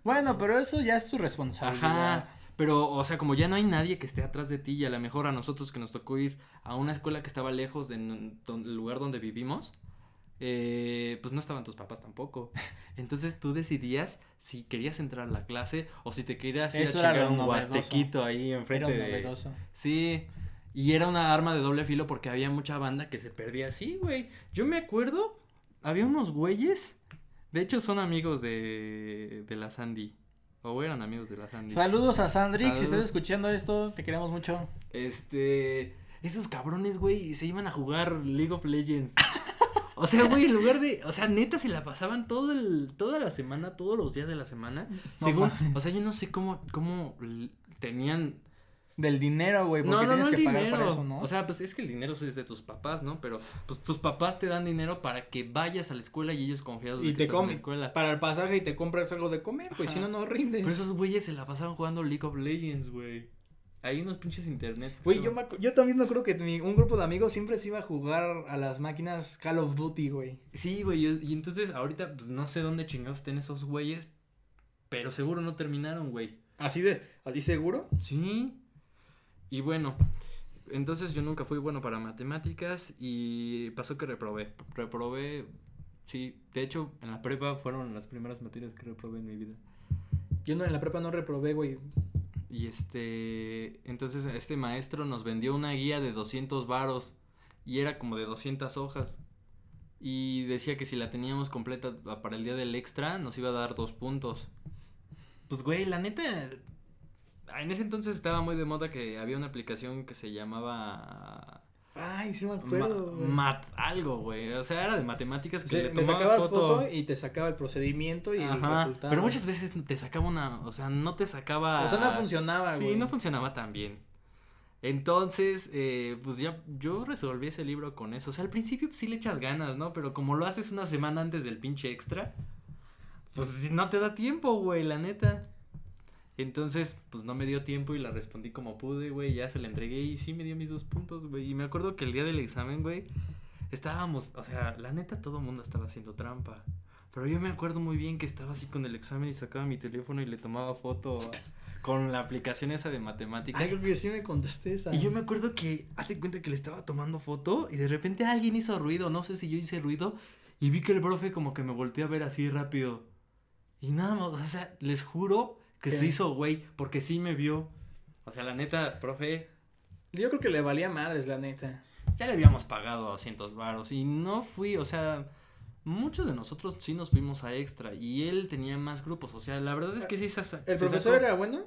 Bueno, pero eso ya es tu responsabilidad.
Ajá. Pero, o sea, como ya no hay nadie que esté atrás de ti y a lo mejor a nosotros que nos tocó ir a una escuela que estaba lejos de del lugar donde vivimos, eh, pues no estaban tus papás tampoco. Entonces tú decidías si querías entrar a la clase o si te querías ir
Eso
a chingar un huastequito ahí
Era
enfrente de...
novedoso.
Sí, y era una arma de doble filo porque había mucha banda que se perdía así, güey. Yo me acuerdo, había unos güeyes, de hecho son amigos de, de la Sandy, o eran amigos de la Sandy.
Saludos a Sandrix, si estás escuchando esto, te queremos mucho.
Este, esos cabrones, güey, se iban a jugar League of Legends. O sea, güey, en lugar de, o sea, neta se la pasaban todo el, toda la semana, todos los días de la semana. según,
mames.
o sea, yo no sé cómo, cómo tenían
Del dinero, güey, porque
no, no,
tienes
no el
que pagar
dinero.
para eso, ¿no?
O sea, pues es que el dinero es de tus papás, ¿no? Pero pues tus papás te dan dinero para que vayas a la escuela y ellos confiados de
y
que
te
la
comes
escuela.
para el pasaje y te compras algo de comer, pues si no, no rindes.
Pero esos güeyes se la pasaban jugando League of Legends, güey. Hay unos pinches internets.
Güey, yo, me yo también no creo que mi- un grupo de amigos siempre se iba a jugar a las máquinas Call of Duty, güey.
Sí, güey, y y entonces ahorita pues no sé dónde chingados estén esos güeyes, pero seguro no terminaron, güey.
Así de, así seguro.
Sí. Y bueno, entonces yo nunca fui bueno para matemáticas y pasó que reprobé. Reprobé, sí, de hecho en la prepa fueron las primeras materias que reprobé en mi vida.
Yo no en la prepa no reprobé, güey.
Y este, entonces este maestro nos vendió una guía de 200 varos y era como de 200 hojas. Y decía que si la teníamos completa para el día del extra nos iba a dar dos puntos. Pues güey, la neta, en ese entonces estaba muy de moda que había una aplicación que se llamaba
Ay, sí me
Ma-
acuerdo, güey.
Mat algo, güey. O sea, era de matemáticas que
Sí,
le tomabas
sacabas
foto.
foto y te sacaba el procedimiento y el resultado.
Pero muchas veces te sacaba una, o sea, no te sacaba.
O sea, no funcionaba,
Sí,
güey.
no funcionaba tan bien. Entonces, eh, pues ya yo resolví ese libro con eso. O sea, al principio pues, sí le echas ganas, ¿no? Pero como lo haces una semana antes del pinche extra, pues sí, no te da tiempo, güey, la neta. Entonces, pues no me dio tiempo y la respondí como pude, güey. Ya se la entregué y sí me dio mis dos puntos, güey. Y me acuerdo que el día del examen, güey, estábamos, o sea, la neta todo el mundo estaba haciendo trampa. Pero yo me acuerdo muy bien que estaba así con el examen y sacaba mi teléfono y le tomaba foto con la aplicación esa de matemáticas.
Ay, creo que sí me contesté esa.
Y yo me acuerdo que, hazte cuenta que le estaba tomando foto y de repente alguien hizo ruido, no sé si yo hice ruido, y vi que el profe como que me volteó a ver así rápido. Y nada más, o sea, les juro que
¿Qué?
se hizo güey, porque sí me vio. O sea, la neta, profe,
Yo creo que le valía madres, la neta.
ya le habíamos pagado 200 varos y no fui, o sea, muchos de nosotros sí nos fuimos a extra y él tenía más grupos, o sea, la verdad es que sí se
¿El
se
profesor
sacó-
era bueno?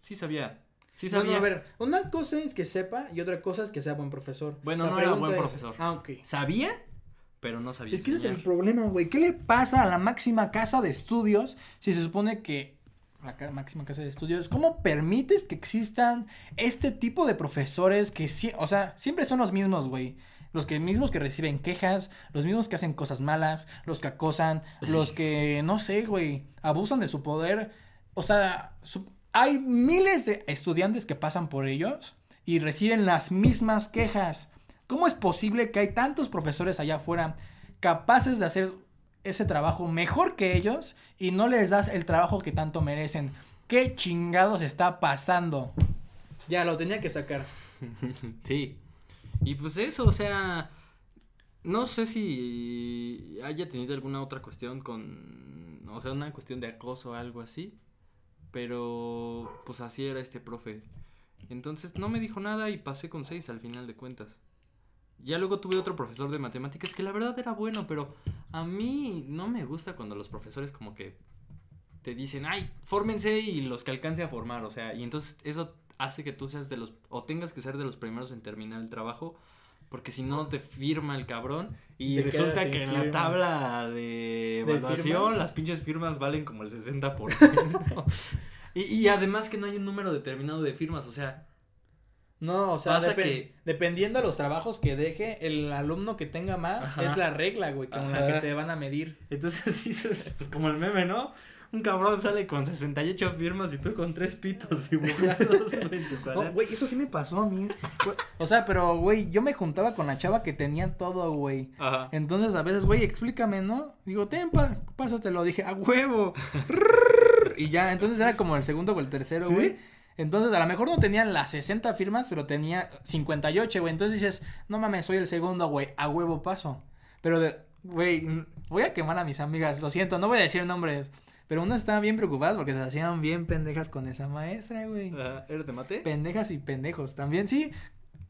Sí sabía, sí sabía.
a ver, una cosa es que sepa y otra cosa es que sea buen profesor.
Bueno,
La
no era buen
es-
profesor.
Ah, ok.
Sabía, pero no sabía
Es que ese es el problema, güey. ¿Qué le pasa a la máxima casa de estudios si se supone que la máxima casa de estudios, ¿cómo permites que existan este tipo de profesores que, sí, o sea, siempre son los mismos, güey? Los que mismos que reciben quejas, los mismos que hacen cosas malas, los que acosan, los que, no sé, güey, abusan de su poder. O sea, su- hay miles de estudiantes que pasan por ellos y reciben las mismas quejas. ¿Cómo es posible que hay tantos profesores allá afuera capaces de hacer ese trabajo mejor que ellos y no les das el trabajo que tanto merecen? ¿Qué chingados está pasando? Ya, lo tenía que sacar.
Sí. Y pues eso, o sea, no sé si haya tenido alguna otra cuestión con, o sea, una cuestión de acoso o algo así, pero pues así era este profe. Entonces no me dijo nada y pasé con seis al final de cuentas. Ya luego tuve otro profesor de matemáticas que la verdad era bueno, pero a mí no me gusta cuando los profesores como que te dicen, ay, fórmense y los que alcance a formar, o sea, y entonces eso hace que tú seas de los, o tengas que ser de los primeros en terminar el trabajo, porque si no te firma el cabrón y resulta que en la tabla de
¿De
evaluación las pinches firmas valen como el 60%. y, y además que no hay un número determinado de firmas, o sea,
No, o sea,
Pasa
depe-
que-
dependiendo de los trabajos que deje, el alumno que tenga más
Ajá.
es la regla, güey, con la que te van a medir.
entonces dices, pues como el meme, ¿no? Un cabrón sale con 68 firmas y tú con tres pitos dibujados güey, en tu
No, güey, eso sí me pasó a mí. O sea, pero, güey, yo me juntaba con la chava que tenía todo, güey.
Ajá.
Entonces, a veces, güey, explícame, ¿no? Digo, ten, pa- pásatelo. Dije, a huevo. y ya, entonces era como el segundo o el tercero,
¿Sí?
güey. Entonces, a lo mejor no tenían las 60 firmas, pero tenía 58, güey. Entonces dices, no mames, soy el segundo, güey, a huevo paso. Pero, de, güey, voy a quemar a mis amigas, lo siento, no voy a decir nombres. Pero unas estaban bien preocupadas porque se hacían bien pendejas con esa maestra, güey.
Ajá, ¿Eres de mate?
Pendejas y pendejos. También sí.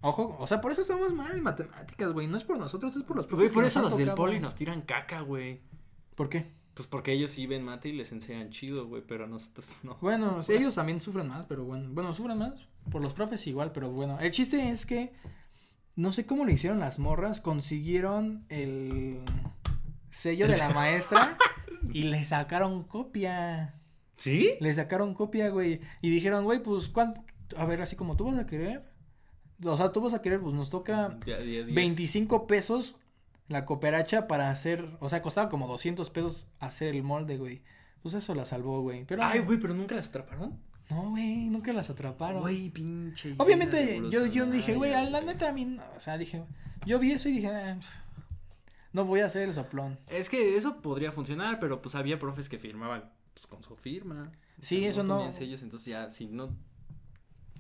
Ojo, o sea, por eso estamos mal en matemáticas, güey. No es por nosotros, es por los
Güey,
profes.
por eso
nos
los del poli nos tiran caca, güey.
¿Por qué?
Pues porque ellos sí ven mate y les enseñan chido, güey, pero nosotros no.
Bueno, sí, ellos también sufren más, pero bueno. Bueno, sufren más. Por los profes igual, pero bueno. El chiste es que. No sé cómo lo hicieron las morras. Consiguieron el sello de la maestra y le sacaron copia.
¿Sí?
Le sacaron copia, güey. Y dijeron, güey, pues, ¿cuánto? A ver, así como tú vas a querer. O sea, tú vas a querer, pues nos toca
Ya, día, día.
25 pesos la cooperacha para hacer, o sea, costaba como 200 pesos hacer el molde, güey. Pues eso la salvó, güey. Pero
Ay, güey, pero nunca las atraparon.
no, güey, nunca las atraparon.
Güey, pinche.
Obviamente yo, yo dije, güey, a la neta a mí, no, o sea, dije, yo vi eso y dije, ah, no voy a hacer el soplón.
Es que eso podría funcionar, pero pues había profes que firmaban pues, con su firma. O
Sí,
sea,
eso no.
sellos, entonces ya, si no,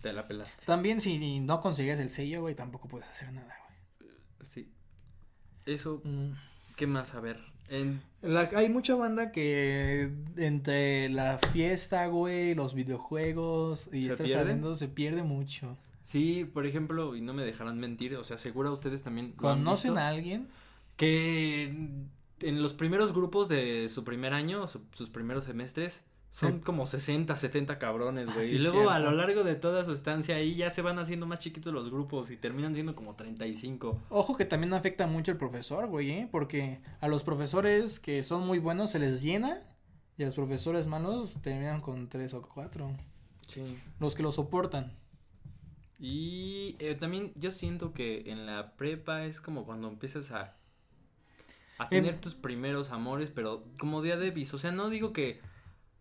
te la pelaste.
También si no consigues el sello, güey, tampoco puedes hacer nada.
Eso.
Mm.
¿qué más? A ver, en...
La- hay mucha banda que entre la fiesta, güey, los videojuegos y
¿Se
estar
pierden?
saliendo se pierde mucho.
Sí, por ejemplo, y no me dejarán mentir, o sea, seguro ustedes también
¿Conocen
visto,
a alguien?
que en los primeros grupos de su primer año, su- sus primeros semestres, son como 60, 70 cabrones,
Ah,
güey.
sí,
y luego a lo largo de toda su estancia ahí ya se van haciendo más chiquitos los grupos y terminan siendo como 35.
Ojo que también afecta mucho el profesor, güey, ¿eh? Porque a los profesores que son muy buenos se les llena y a los profesores malos terminan con tres o cuatro.
Sí.
Los que lo soportan.
Y eh, también yo siento que en la prepa es como cuando empiezas a, a
Em-
tener tus primeros amores, pero como día de bis. O sea, no digo que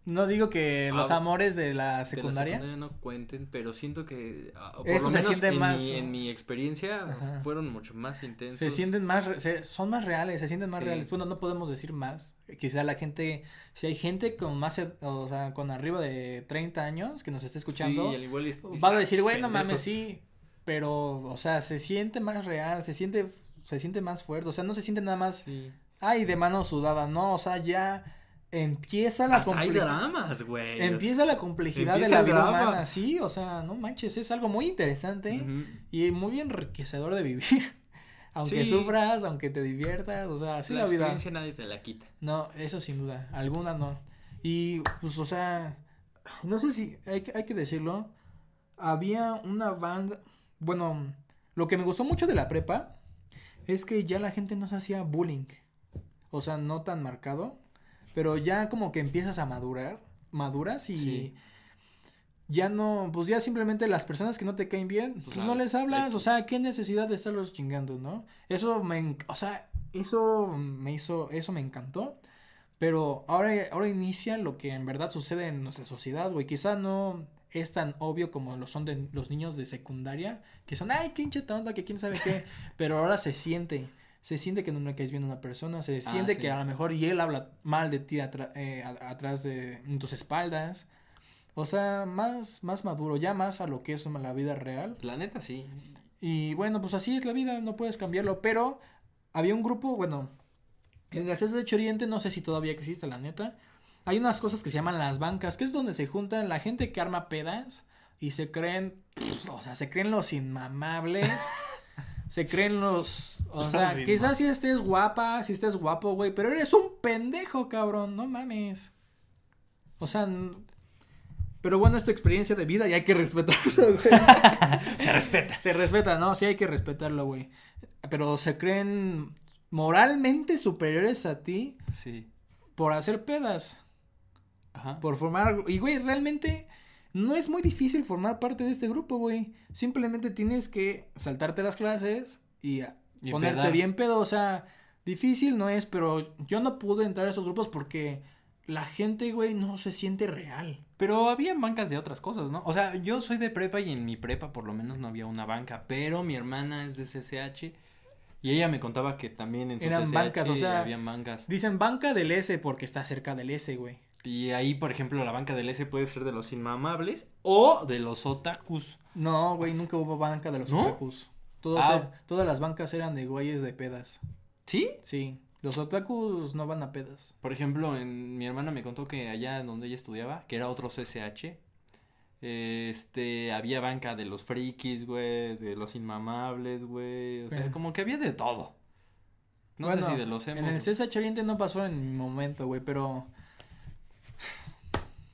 No digo que los
Ah,
amores de la
de la
secundaria.
no cuenten, pero siento que ah, por
Esto
lo
se
menos
siente
en
más-
Mi, en mi experiencia
Ajá.
fueron mucho más intensos.
Se sienten más, se- son más reales, se sienten más
Sí.
reales. Bueno, no podemos decir más. Quizá la gente, si hay gente con más, o sea, con arriba de 30 años que nos esté escuchando,
Sí, al igual es-
va a decir,
"Ah,
güey, no
pendejo".
mames, sí, pero, o sea, se siente más real, se siente, se siente más fuerte, o sea, no se siente nada más,
Sí.
ay, de mano sudada, no, o sea, ya empieza la complejidad.
dramas, güey.
Empieza la complejidad
Empieza
de la vida humana, sí, o sea, no manches, es algo muy interesante
Ujú.
y muy enriquecedor de vivir. Aunque
Sí.
sufras, aunque te diviertas, o sea, así
la,
la, vida.
experiencia nadie te la quita.
No, eso sin duda, alguna no. Y pues, o sea, no sé si hay, que- hay que decirlo, había una banda, bueno, lo que me gustó mucho de la prepa es que ya la gente no se hacía bullying, o sea, no tan marcado, pero ya como que empiezas a madurar, maduras y
Sí.
ya no, pues ya simplemente las personas que no te caen bien, pues
Pues,
no les hablas, o sea, qué necesidad de estarlos chingando, ¿no? Eso me, o sea, eso me hizo, eso me encantó, pero ahora, ahora inicia lo que en verdad sucede en nuestra sociedad, güey, quizá no es tan obvio como lo son de los niños de secundaria, que son, ay, qué hinche tonta, que quién sabe qué, pero ahora se siente, se siente que no le caes bien a una persona, se siente
Ah, sí.
que a lo mejor y él habla mal de ti atra- eh, atrás de en tus espaldas, o sea, más, más maduro, ya más a lo que es la vida real.
La neta, sí.
Y bueno, pues así es la vida, no puedes cambiarlo. Pero había un grupo, bueno, en el CSH Oriente, no sé si todavía existe, la neta. Hay unas cosas que se llaman las bancas, que es donde se juntan la gente que arma pedas y se creen, pff, o sea, se creen los inmamables. Se creen los, o sea, quizás si estés guapa, si estés guapo, güey, pero eres un pendejo, cabrón, no mames. O sea, pero bueno, es tu experiencia de vida y hay que respetarlo, güey.
Se respeta.
Se respeta, ¿no? Sí hay que respetarlo, güey. Pero se creen moralmente superiores a ti
Sí.
por hacer pedas,
Ajá.
por formar... Y, güey, realmente no es muy difícil formar parte de este grupo, güey. Simplemente tienes que saltarte las clases y, a-
Y
ponerte
pedar.
bien pedo. O sea, difícil no es, pero yo no pude entrar a esos grupos porque la gente, güey, no se siente real.
Pero había bancas de otras cosas, ¿no? O sea, yo soy de prepa y en mi prepa por lo menos no había una banca, pero mi hermana es de CCH y ella me contaba que también en su
Eran
CCH
bancas, o sea,
habían bancas.
Dicen banca del S porque está cerca del S, güey.
Y ahí, por ejemplo, la banca del S puede ser de los inmamables o de los otakus.
No, güey, nunca hubo banca de los
¿No?
otakus. Todos
Ah.
e- todas las bancas eran de güeyes de pedas.
¿Sí?
Sí, los otakus no van a pedas.
Por ejemplo, en, mi hermana me contó que allá donde ella estudiaba, que era otro CCH, este, había banca de los frikis, güey, de los inmamables, güey, o sea, como que había de todo. No
Bueno,
sé si de los
En
emos,
el CSH Oriente no pasó en mi momento, güey, pero...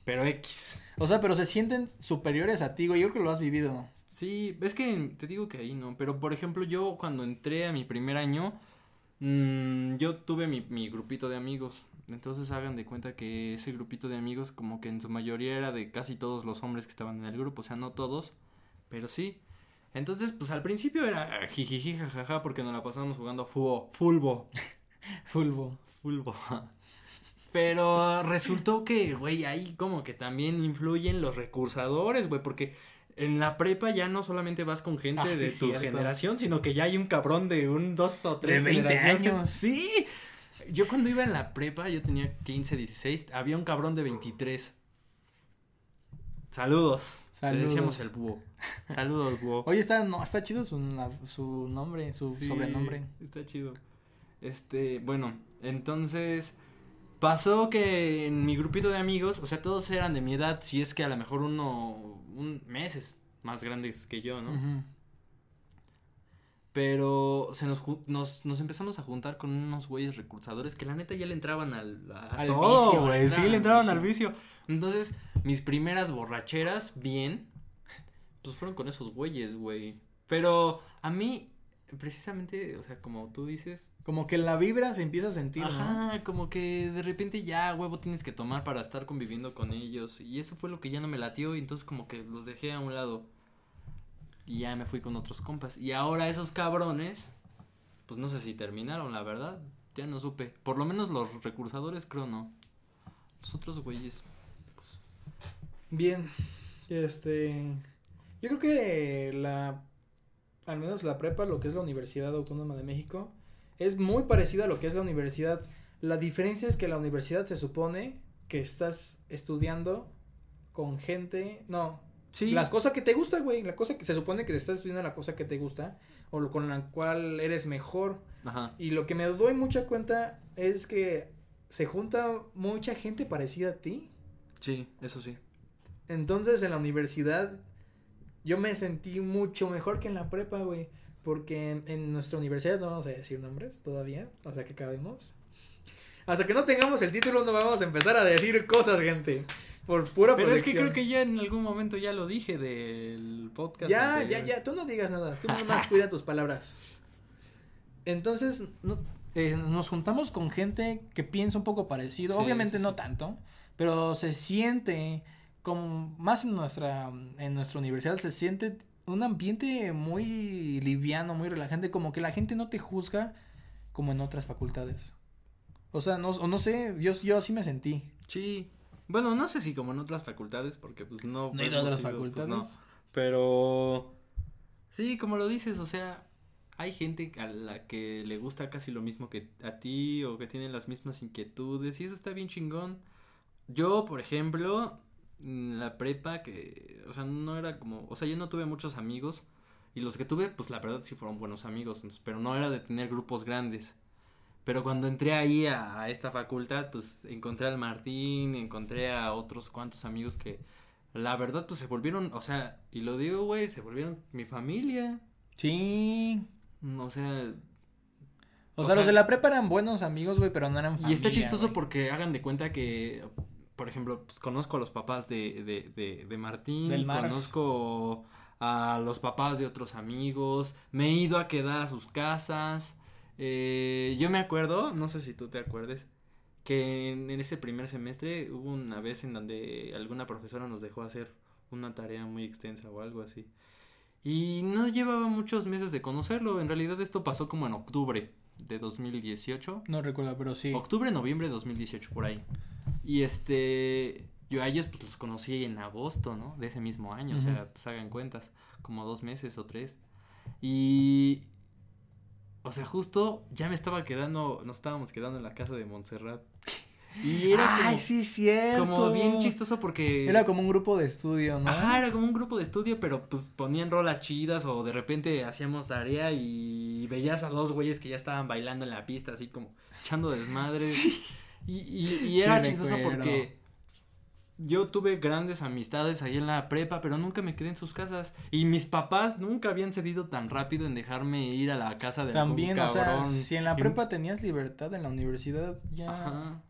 pero X.
O sea, pero se sienten superiores a ti, güey, yo creo que lo has vivido.
Sí, es que te digo que ahí no, pero por ejemplo yo cuando entré a mi primer año, mm, yo tuve mi, mi grupito de amigos, entonces hagan de cuenta que ese grupito de amigos como que en su mayoría era de casi todos los hombres que estaban en el grupo, o sea, no todos, pero sí. Entonces, pues al principio era jijiji jajaja porque nos la pasábamos jugando fubo, fulbo,
Fulbo.
fulbo. Pero resultó que, güey, ahí como que también influyen los recursadores, güey, porque en la prepa ya no solamente vas con gente
Ah, sí,
de tu
cierto.
generación, sino que ya hay un cabrón de un dos o tres
De 20
generaciones.
años.
Sí. Yo cuando iba en la prepa, yo tenía 15, 16, había un cabrón de 23. Saludos. Le decíamos el búho. Saludos, búho.
Oye, está, no, está chido su nombre, su
Sí,
sobrenombre.
Está chido. Este, bueno, entonces pasó que en mi grupito de amigos, o sea, todos eran de mi edad, si es que a lo mejor uno, un meses más grandes que yo, ¿no? Pero se nos, nos, nos empezamos a juntar con unos güeyes recursadores que la neta ya le entraban al, a
Al
todo,
vicio,
güey.
le
Sí,
entraban
le
al
entraban
vicio.
al vicio. Entonces, mis primeras borracheras, bien, pues fueron con esos güeyes, güey. Pero a mí, precisamente, o sea, como tú dices,
Como que la vibra se empieza a sentir, ¿no?
Ajá, como que de repente ya huevo tienes que tomar para estar conviviendo con ellos. Y eso fue lo que ya no me latió. Y entonces como que los dejé a un lado. Y ya me fui con otros compas. Y ahora esos cabrones, pues no sé si terminaron, la verdad. Ya no supe. Por lo menos los recursadores creo no. Los otros güeyes.
Bien, este, yo creo que la, al menos la prepa, lo que es la Universidad Autónoma de México, es muy parecida a lo que es la universidad. La diferencia es que la universidad se supone que estás estudiando con gente, no,
Sí.
las cosas que te gustan, güey, la cosa que se supone que estás estudiando la cosa que te gusta o lo con la cual eres mejor.
Ajá.
Y lo que me doy mucha cuenta es que se junta mucha gente parecida a ti.
Sí, eso sí.
Entonces en la universidad yo me sentí mucho mejor que en la prepa, güey. Porque en, en nuestra universidad no vamos a decir nombres todavía, hasta que acabemos. Hasta que no tengamos el título no vamos a empezar a decir cosas, gente. Por pura
Pero es que creo que ya en algún momento ya lo dije del podcast.
Ya,
anterior.
ya, ya, tú no digas nada, tú nomás cuida tus palabras. Entonces, no, eh, nos juntamos con gente que piensa un poco parecido,
Sí,
obviamente
sí,
no
sí.
tanto, pero se siente como más en nuestra, en nuestra universidad se siente un ambiente muy liviano, muy relajante, como que la gente no te juzga como en otras facultades. O sea, no, o no sé, yo, yo así me sentí.
Sí. Bueno, no sé si como en otras facultades, porque pues no.
No hay
hemos
otras
ido,
facultades.
pues, no. Pero. Sí, como lo dices, o sea, hay gente a la que le gusta casi lo mismo que a ti o que tiene las mismas inquietudes y eso está bien chingón. Yo, por ejemplo, en la prepa que, o sea, no era como, o sea, yo no tuve muchos amigos y los que tuve, pues la verdad sí fueron buenos amigos, pero no era de tener grupos grandes. Pero cuando entré ahí a, a esta facultad, pues encontré al Martín, encontré a otros cuantos amigos que la verdad pues se volvieron, o sea, y lo digo, güey, se volvieron mi familia.
Sí.
Mm, O sea,
O,
O
sea,
sea,
los de la prepa eran buenos amigos, güey, pero no eran
y está
familia,
chistoso porque hagan de cuenta que, por ejemplo, pues conozco a los papás de, de, de, de Martín,
Del
conozco a los papás de otros amigos, me he ido a quedar a sus casas. Eh, yo me acuerdo, no sé si tú te acuerdes, que en, en ese primer semestre hubo una vez en donde alguna profesora nos dejó hacer una tarea muy extensa o algo así. Y no llevaba muchos meses de conocerlo, en realidad esto pasó como en octubre de 2018.
No recuerdo, pero sí.
Octubre, noviembre de 2018, por ahí. Y este, yo a ellos pues los conocí en agosto, ¿no? De ese mismo año, o sea, pues hagan cuentas, como dos meses o tres. Y, o sea, justo ya me estaba quedando, nos estábamos quedando en la casa de Montserrat. Y era
Ay,
como,
sí, cierto.
como bien chistoso porque...
Era como un grupo de estudio, ¿no?
Ajá, era como un grupo de estudio, pero pues ponían rolas chidas o de repente hacíamos tarea y veías a dos güeyes que ya estaban bailando en la pista, así como echando desmadre. Y, y, y era
Sí,
chistoso
recuerdo.
porque yo tuve grandes amistades ahí en la prepa, pero nunca me quedé en sus casas. Y mis papás nunca habían cedido tan rápido en dejarme ir a la casa de
También,
algún
o sea,
cabrón.
si en la prepa tenías libertad, en la universidad ya.
Ajá.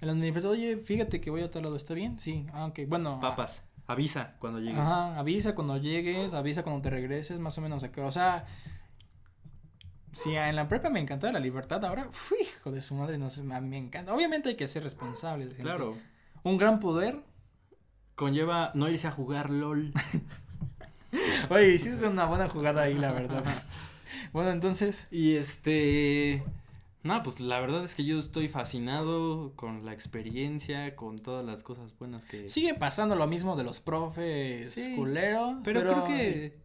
En la universidad, oye, fíjate que voy a tal lado, ¿está bien? Sí, ah, ok, bueno.
Papas, avisa cuando llegues.
Ajá, avisa cuando llegues, avisa cuando te regreses, más o menos acá. O sea, si en la prepa me encantaba la libertad, ahora, uf, hijo de su madre, no sé, a mí me encanta. Obviamente hay que ser responsables. gente.
Claro.
Un gran poder.
Conlleva no irse a jugar LOL.
Oye, hiciste una buena jugada ahí, la verdad. bueno, entonces,
Y este. No, pues la verdad es que yo estoy fascinado con la experiencia, con todas las cosas buenas que.
sigue pasando lo mismo de los profes
Sí,
culero.
pero, creo que.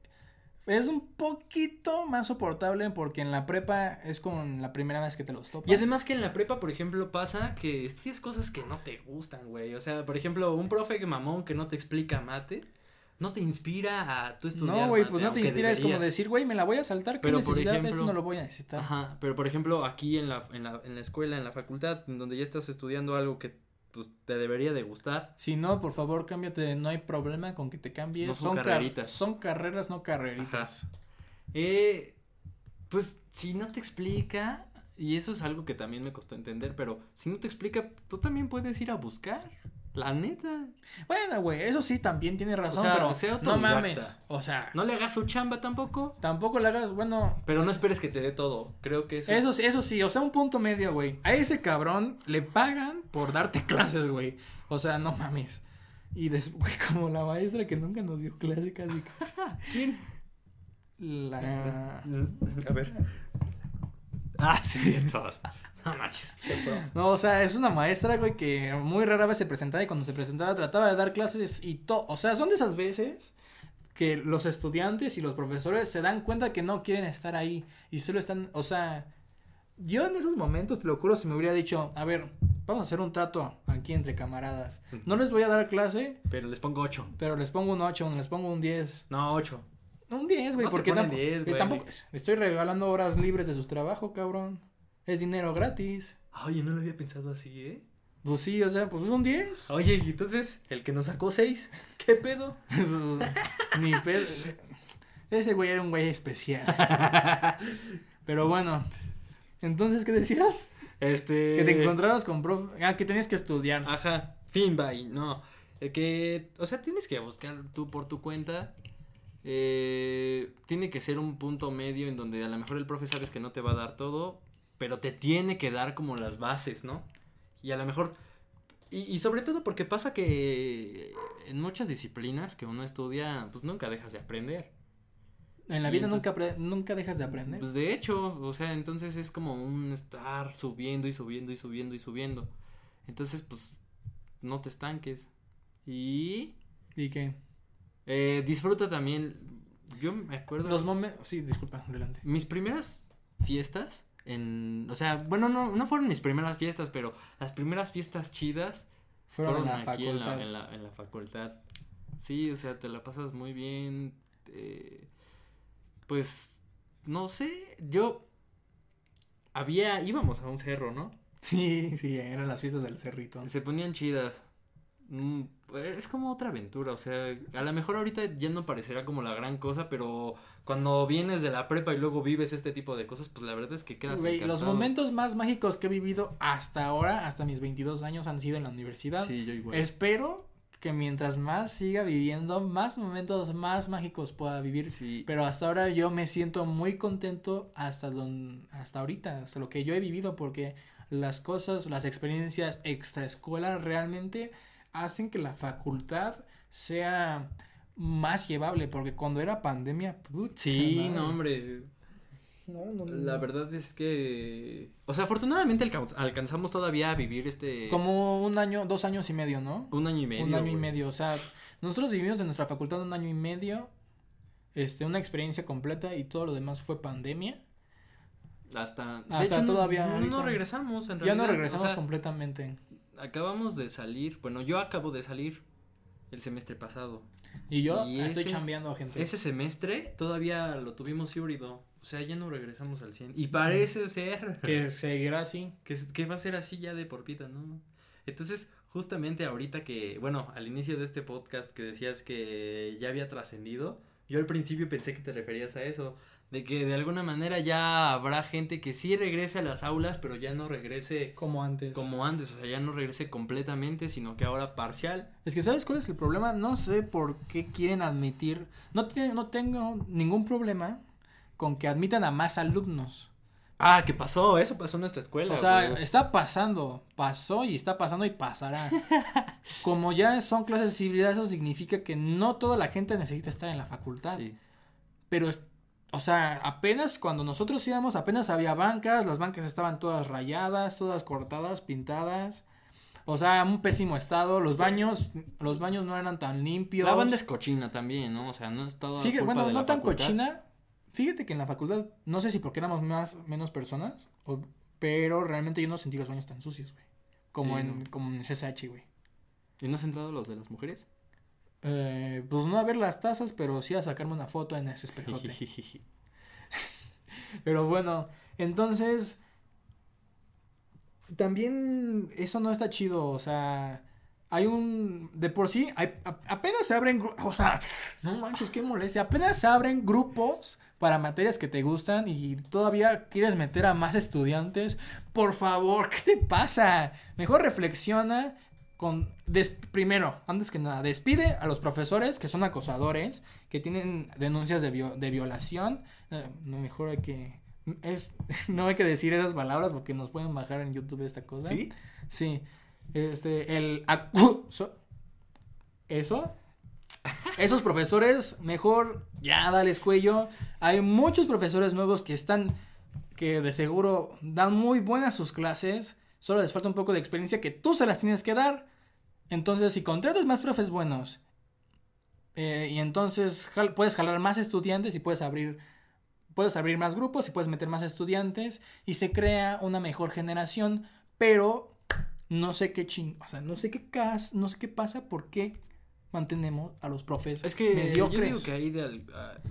Es un poquito más soportable porque en la prepa es como la primera vez que te los topas.
Y además que en la prepa, por ejemplo, pasa que estudias cosas que no te gustan, güey. O sea, por ejemplo, un profe que mamón que no te explica mate, no te inspira a tú estudiar.
No, güey, pues no te inspira, es como
deberías.
decir, güey, me la voy a saltar, ¿qué
Pero, por
necesidad? Esto
ejemplo-
no lo voy a necesitar.
Ajá, pero por ejemplo, aquí en la, en la, en la escuela, en la facultad, en donde ya estás estudiando algo que pues, te debería de gustar,
Si no, por favor, cámbiate, no hay problema con que te cambies.
No son
car-
carreritas.
son carreras, no carreritas.
Eh, pues si no te explica, y eso es algo que también me costó entender, pero si no te explica, tú también puedes ir a buscar, la neta.
Bueno, güey, eso sí también tiene razón,
sea,
pero
sea
no mames. O sea,
No le hagas su chamba tampoco,
tampoco le hagas, bueno,
pero no esperes que te dé todo. Creo que eso,
Eso, sí- eso sí, o sea, un punto medio, güey. A ese cabrón le pagan por darte clases, güey. O sea, no mames. Y después, como la maestra que nunca nos dio clase casi casi.
¿Quién?
La...
A ver. Ah, sí, cierto. No manches.
No, o sea, es una maestra, güey, que muy rara vez se presentaba y cuando se presentaba trataba de dar clases y todo. O sea, son de esas veces que los estudiantes y los profesores se dan cuenta que no quieren estar ahí y solo están, o sea, yo en esos momentos, te lo juro, si me hubiera dicho, a ver, vamos a hacer un trato aquí entre camaradas. No les voy a dar clase,
Pero les pongo 8.
pero les pongo un 8, les pongo un 10.
No, 8.
Un 10, güey,
No
porque tampoco,
10,
eh,
güey.
tampoco estoy regalando horas libres de su trabajo, cabrón. Es dinero gratis.
Ay, yo no lo había pensado así, ¿eh?
Pues sí, o sea, pues es un 10.
Oye, y entonces, el que nos sacó 6, ¿qué pedo?
Ni pedo. Ese güey era un güey especial. Pero bueno. Entonces, ¿qué decías?
Este.
Que te encontrabas con prof... Ah, que tenías que estudiar.
Ajá, fin, bye. No. El que. O sea, tienes que buscar tú por tu cuenta. Eh, tiene que ser un punto medio en donde a lo mejor el profe sabes que no te va a dar todo, pero te tiene que dar como las bases, ¿no? Y a lo mejor. Y, y sobre todo porque pasa que en muchas disciplinas que uno estudia, pues nunca dejas de aprender.
En la
y
vida
entonces-
nunca, nunca dejas de aprender.
Pues de hecho, o sea, entonces es como un estar subiendo y subiendo y subiendo y subiendo. Entonces, pues, no te estanques. Y
¿Y qué?
eh, disfruta también. Yo me acuerdo.
Los momentos... Sí, disculpa, adelante.
Mis primeras fiestas. En, o sea, bueno, no, no fueron mis primeras fiestas, pero las primeras fiestas chidas
Fueron,
fueron,
en la
aquí en la, en, la, en la facultad. Sí, o sea, te la pasas muy bien. eh, pues, no sé, yo había, íbamos a un cerro, ¿no?
Sí, sí, eran las fiestas del cerrito.
Se ponían chidas. Mm, es como otra aventura, o sea, a lo mejor ahorita ya no parecerá como la gran cosa, pero cuando vienes de la prepa y luego vives este tipo de cosas, pues la verdad es que quedas
Güey, los momentos más mágicos que he vivido hasta ahora, hasta mis 22 años, han sido en la universidad.
Sí, yo igual.
Espero que mientras más siga viviendo, más momentos más mágicos pueda vivir.
Sí.
Pero hasta ahora yo me siento muy contento hasta don, hasta ahorita, hasta lo que yo he vivido, porque las cosas, las experiencias extraescuela realmente hacen que la facultad sea más llevable, porque cuando era pandemia, puta
Sí,
madre.
no, hombre.
No, no, no.
La verdad es que. O sea, afortunadamente alca- alcanzamos todavía a vivir este.
Como un año, dos años y medio, ¿no?
Un año y medio.
un año y medio, o sea, nosotros vivimos en nuestra facultad un año y medio, este, una experiencia completa y todo lo demás fue pandemia.
Hasta. de
Hasta
no-
todavía
No, regresamos, en
ya
realidad.
no
o
regresamos
sea,
completamente.
Acabamos de salir. Bueno, yo acabo de salir el semestre pasado.
Y yo
Y
estoy
ese-
chambeando a gente.
Ese semestre todavía lo tuvimos híbrido. O sea, ya no regresamos al 100. Y parece ser
Que seguirá así.
que, que va a ser así ya de por vida, ¿no? Entonces, justamente ahorita que, bueno, al inicio de este podcast que decías que ya había trascendido, yo al principio pensé que te referías a eso, de que de alguna manera ya habrá gente que sí regrese a las aulas, pero ya no regrese
Como antes.
como antes, o sea, ya no regrese completamente, sino que ahora parcial.
Es que ¿sabes cuál es el problema? No sé por qué quieren admitir. No, te- no tengo ningún problema con que admitan a más alumnos.
Ah, ¿qué pasó? Eso pasó en nuestra escuela.
O sea,
güey.
está pasando, pasó y está pasando y pasará. Como ya son clases de civilidad, eso significa que no toda la gente necesita estar en la facultad.
Sí.
Pero, o sea, apenas cuando nosotros íbamos, apenas había bancas, las bancas estaban todas rayadas, todas cortadas, pintadas. O sea, un pésimo estado, los baños, los baños no eran tan limpios.
La banda es cochina también, ¿no? O sea, no es todo culpa
bueno,
de
no
la
tan
facultad.
cochina. Fíjate que en la facultad, no sé si porque éramos más, menos personas, o- pero realmente yo no sentí los baños tan sucios, güey. Como,
Sí,
en,
no.
como en CSH, güey.
¿Y no has entrado los de las mujeres?
Eh, pues no a ver las tazas, pero sí a sacarme una foto en ese espejote. Pero bueno, entonces. También eso no está chido, o sea. Hay un. De por sí, hay- a- apenas se abren. O sea, no manches, qué molestia. Apenas se abren grupos para materias que te gustan y todavía quieres meter a más estudiantes. Por favor, ¿qué te pasa? Mejor reflexiona. Con, des- primero, antes que nada, despide a los profesores que son acosadores, que tienen denuncias de, vio- de violación. Eh, no, mejor hay que. Es, no hay que decir esas palabras porque nos pueden bajar en YouTube esta cosa.
¿Sí?
Sí. Este, el acuso. Eso. Esos profesores, mejor ya dales cuello. Hay muchos profesores nuevos que están que de seguro dan muy buenas sus clases, solo les falta un poco de experiencia que tú se las tienes que dar. Entonces, si contratas más profes buenos eh, y entonces puedes jalar más estudiantes y puedes abrir puedes abrir más grupos y puedes meter más estudiantes y se crea una mejor generación, pero no sé qué ching, o sea, no sé qué cas, no sé qué pasa, por qué mantenemos a los profes
es que mediocres. yo digo que ahí de,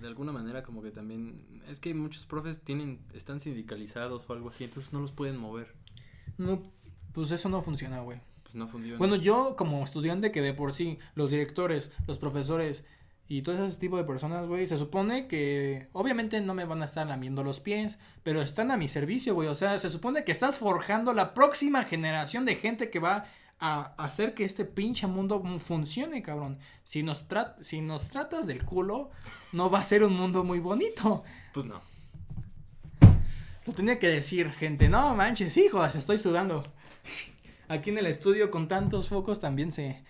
de, alguna manera como que también es que muchos profes tienen están sindicalizados o algo así entonces no los pueden mover
no pues eso no funciona güey
pues no funciona
bueno yo como estudiante que de por sí los directores los profesores y todo ese tipo de personas, güey, se supone que obviamente no me van a estar lamiendo los pies, pero están a mi servicio, güey. O sea, se supone que estás forjando la próxima generación de gente que va a hacer que este pinche mundo funcione, cabrón. Si nos, si nos tratas del culo, no va a ser un mundo muy bonito.
Pues no.
Lo tenía que decir, gente. No manches, hijos, estoy sudando. Aquí en el estudio con tantos focos también se,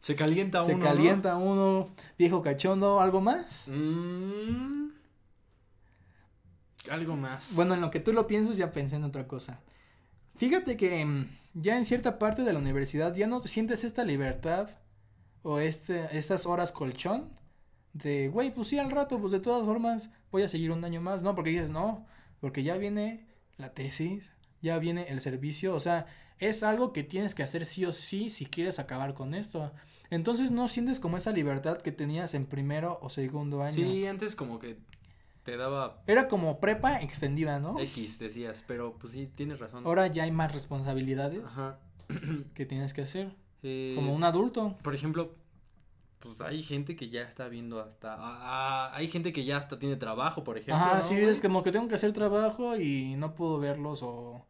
se calienta
uno. Se calienta uno, viejo cachondo, ¿algo más?
Mm. algo más.
Bueno, en lo que tú lo piensas, ya pensé en otra cosa. Fíjate que mm, ya en cierta parte de la universidad ya no sientes esta libertad o este, estas horas colchón de, güey, pues sí, al rato, pues de todas formas voy a seguir un año más, ¿no? Porque dices, no, porque ya viene la tesis, ya viene el servicio, o sea, es algo que tienes que hacer sí o sí si quieres acabar con esto. Entonces no sientes como esa libertad que tenías en primero o segundo año.
Sí, antes como que te daba...
Era como prepa extendida, ¿no?
X decías, pero pues sí, tienes razón.
Ahora ya hay más responsabilidades Ajá. que tienes que hacer. Eh, como un adulto.
Por ejemplo, pues hay gente que ya está viendo hasta... Ah, ah, hay gente que ya hasta tiene trabajo, por ejemplo.
Ajá, sí, es como que tengo que hacer trabajo y no puedo verlos o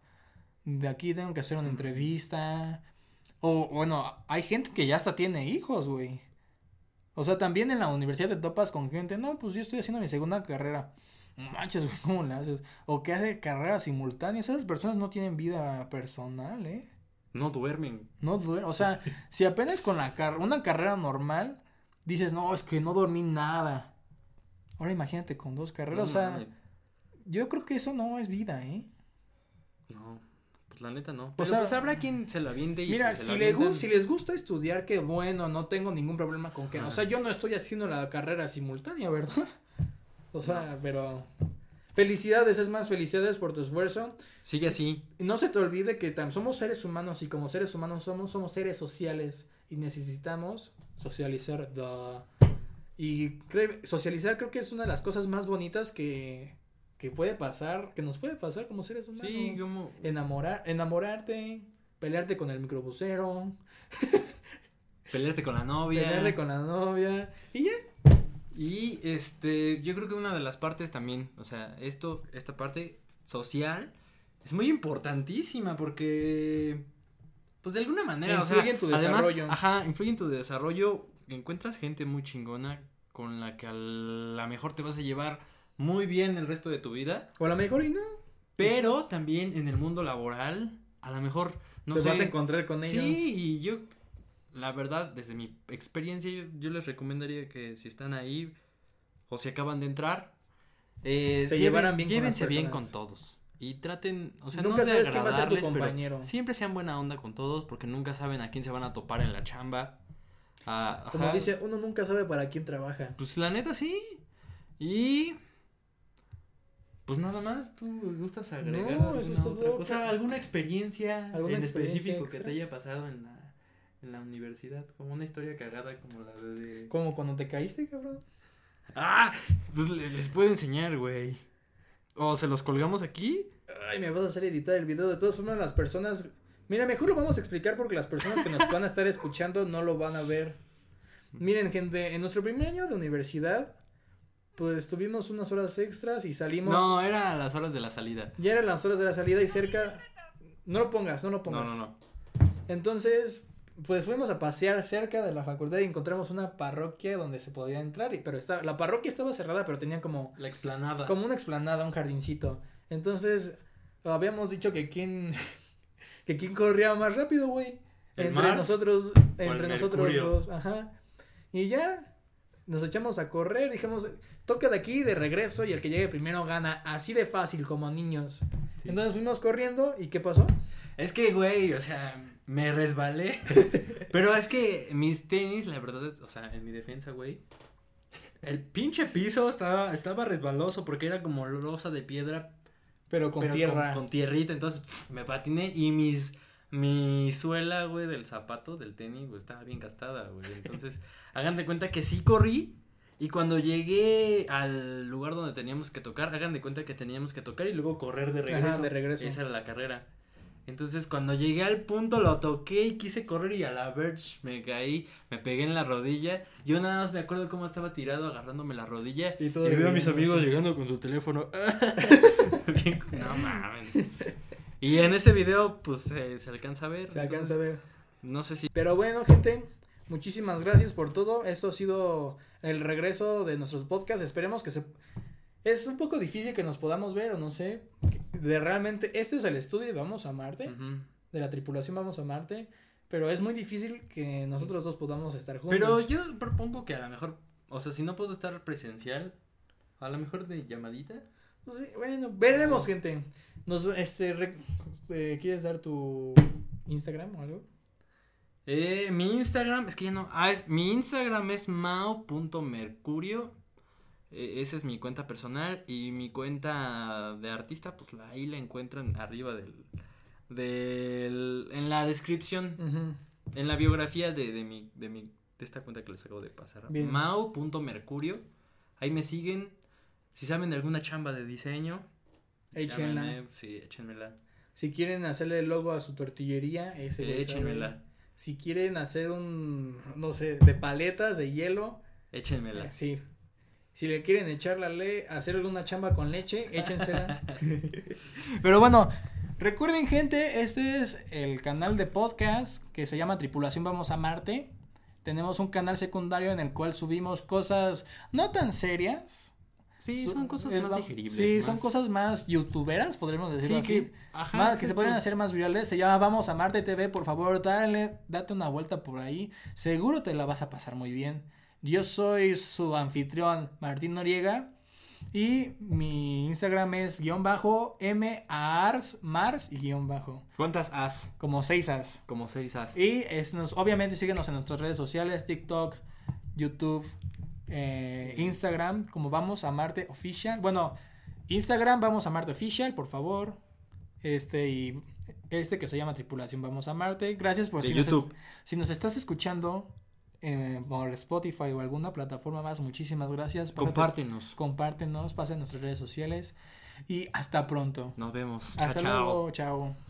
de aquí tengo que hacer una entrevista. O bueno, hay gente que ya hasta tiene hijos, güey. O sea, también en la universidad te topas con gente, no, pues yo estoy haciendo mi segunda carrera. Manches, güey, ¿cómo le haces? O que hace carreras simultáneas. Esas personas no tienen vida personal, ¿eh?
No duermen.
No duermen. O sea, si apenas con la car una carrera normal dices, no, es que no dormí nada. Ahora imagínate con dos carreras. o sea, yo creo que eso no es vida, ¿eh?
No. Pues, la neta no. Pero pues habrá quien se la viente y
Mira, si, le si les gusta estudiar, qué bueno, no tengo ningún problema con que. O sea, yo no estoy haciendo la carrera simultánea, ¿verdad? O sea, pero. Felicidades, es más, felicidades por tu esfuerzo.
Sigue así.
No se te olvide que somos seres humanos y como seres humanos somos, somos seres sociales y necesitamos socializar. Y socializar creo que es una de las cosas más bonitas que, que puede pasar, que nos puede pasar como seres humanos.
Sí, como...
Enamorar, enamorarte, pelearte con el microbusero.
pelearte con la novia.
Pelearte con la novia. Y ya.
Y este, yo creo que una de las partes también, o sea, esto, esta parte social es muy importantísima porque, pues de alguna manera,
influye en tu desarrollo.
ajá, influye en tu desarrollo. Encuentras gente muy chingona con la que a la mejor te vas a llevar muy bien el resto de tu vida.
O a lo mejor y no.
Pero también en el mundo laboral, a lo mejor
no Te vas a encontrar con ellos.
Sí, y yo, la verdad, desde mi experiencia, yo, les recomendaría que si están ahí o si acaban de entrar, eh, se lleven, bien llévense bien con todos. Y traten, o sea,
nunca sabes quién va a ser tu compañero.
Siempre sean buena onda con todos porque nunca saben a quién se van a topar en la chamba. Ah,
Como dice, uno nunca sabe para quién trabaja.
Pues la neta sí. Y pues nada más, ¿tú gustas agregar
no, eso es todo.
cosa? ¿Alguna experiencia ¿Alguna en específico que te haya pasado en la, en la universidad? Como una historia cagada como la de...
Como cuando te caíste, cabrón.
Ah, pues les, puedo enseñar, güey. O se los colgamos aquí.
Ay, me vas a hacer editar el video. De todas formas, las personas... Mira, mejor lo vamos a explicar porque las personas que nos van a estar escuchando no lo van a ver. Miren, gente, en nuestro primer año de universidad pues tuvimos unas horas extras y salimos.
No, era las horas de la salida.
Ya eran las horas de la salida y cerca. No lo pongas, no lo pongas.
No, no, no.
Entonces, pues fuimos a pasear cerca de la facultad y encontramos una parroquia donde se podía entrar, y, pero está, la parroquia estaba cerrada, pero tenía como...
La explanada.
Como una explanada, un jardincito. Entonces, habíamos dicho que quién, que quién corría más rápido, güey. Entre nosotros, entre nosotros dos, ajá. Y ya, nos echamos a correr, dijimos, toca de aquí, de regreso, y el que llegue primero gana, así de fácil como niños.
Sí.
Entonces fuimos corriendo, ¿y qué pasó?
Es que, güey, o sea, me resbalé. Pero es que mis tenis, la verdad, o sea, en mi defensa, güey. El pinche piso estaba, estaba resbaloso porque era como losa de piedra.
Pero con
pero
tierra.
Con, tierrita, entonces me patiné y mis. Mi suela, güey, del zapato, del tenis, güey, estaba bien gastada, güey. Entonces, hagan de cuenta que sí corrí. Y cuando llegué al lugar donde teníamos que tocar, hagan de cuenta que teníamos que tocar y luego correr de regreso.
Ajá, de regreso.
Esa era la carrera. Entonces, cuando llegué al punto, lo toqué y quise correr y a la verge me caí, me pegué en la rodilla. Yo nada más me acuerdo cómo estaba tirado agarrándome la rodilla.
Y
Y,
todo
veo a mis amigos
Sí.
llegando con su teléfono. No mames. Y en ese video, pues eh, se alcanza a ver.
Se alcanza a ver.
No sé si.
Pero bueno, gente, muchísimas gracias por todo. Esto ha sido el regreso de nuestros podcasts. Esperemos que se... Es un poco difícil que nos podamos ver o no sé. De realmente, este es el estudio de Vamos a Marte. De la tripulación Vamos a Marte. Pero es muy difícil que nosotros dos podamos estar juntos.
Pero yo propongo que a lo mejor, o sea, si no puedo estar presencial, a lo mejor de llamadita.
Pues sí, bueno, veremos, gente. Nos, este, re- eh, ¿Quieres dar tu Instagram o algo?
Eh, mi Instagram, es que ya no. Ah, es, mi Instagram es mao.mercurio. Eh, esa es mi cuenta personal. Y mi cuenta de artista, pues la, ahí la encuentran arriba del. del en la descripción. En la biografía de, de mi. de mi. de esta cuenta que les acabo de pasar. Mao.mercurio. Ahí me siguen. Si saben de alguna chamba de diseño.
Échenla.
llámenme, Sí, échenmela.
Si quieren hacerle el logo a su tortillería, ese sabe.
Échenmela.
Si quieren hacer un, no sé, de paletas de hielo,
Échenmela.
eh, sí. Si le quieren echar la le hacer alguna chamba con leche, échensela. Pero bueno, recuerden gente, este es el canal de podcast que se llama Tripulación Vamos a Marte. Tenemos un canal secundario en el cual subimos cosas no tan serias.
Sí, son cosas
es
más
la-
digeribles.
Sí, son cosas más youtuberas, podríamos decirlo
Sí,
así.
que, ajá,
Más, que se podrían hacer más virales. Se llama Vamos a Marte TV. Por favor, dale, date una vuelta por ahí. Seguro te la vas a pasar muy bien. Yo soy su anfitrión, Martín Noriega. Y mi Instagram es guion bajo M-A-R-S, Mars y guion bajo.
¿Cuántas as?
Como seis as.
Como seis as.
Y es, nos, obviamente síguenos en nuestras redes sociales, TikTok, YouTube, eh, Instagram, como Vamos a Marte Official. Bueno, Instagram Vamos a Marte Official, por favor. Este y este que se llama Tripulación Vamos a Marte. Gracias por
De
si nos,
YouTube.
es- si nos estás escuchando eh, por Spotify o alguna plataforma más, muchísimas gracias. Pásate-
Compártenos.
compártenos, pasen nuestras redes sociales y hasta pronto.
Nos vemos.
Hasta
chao.
luego, chao.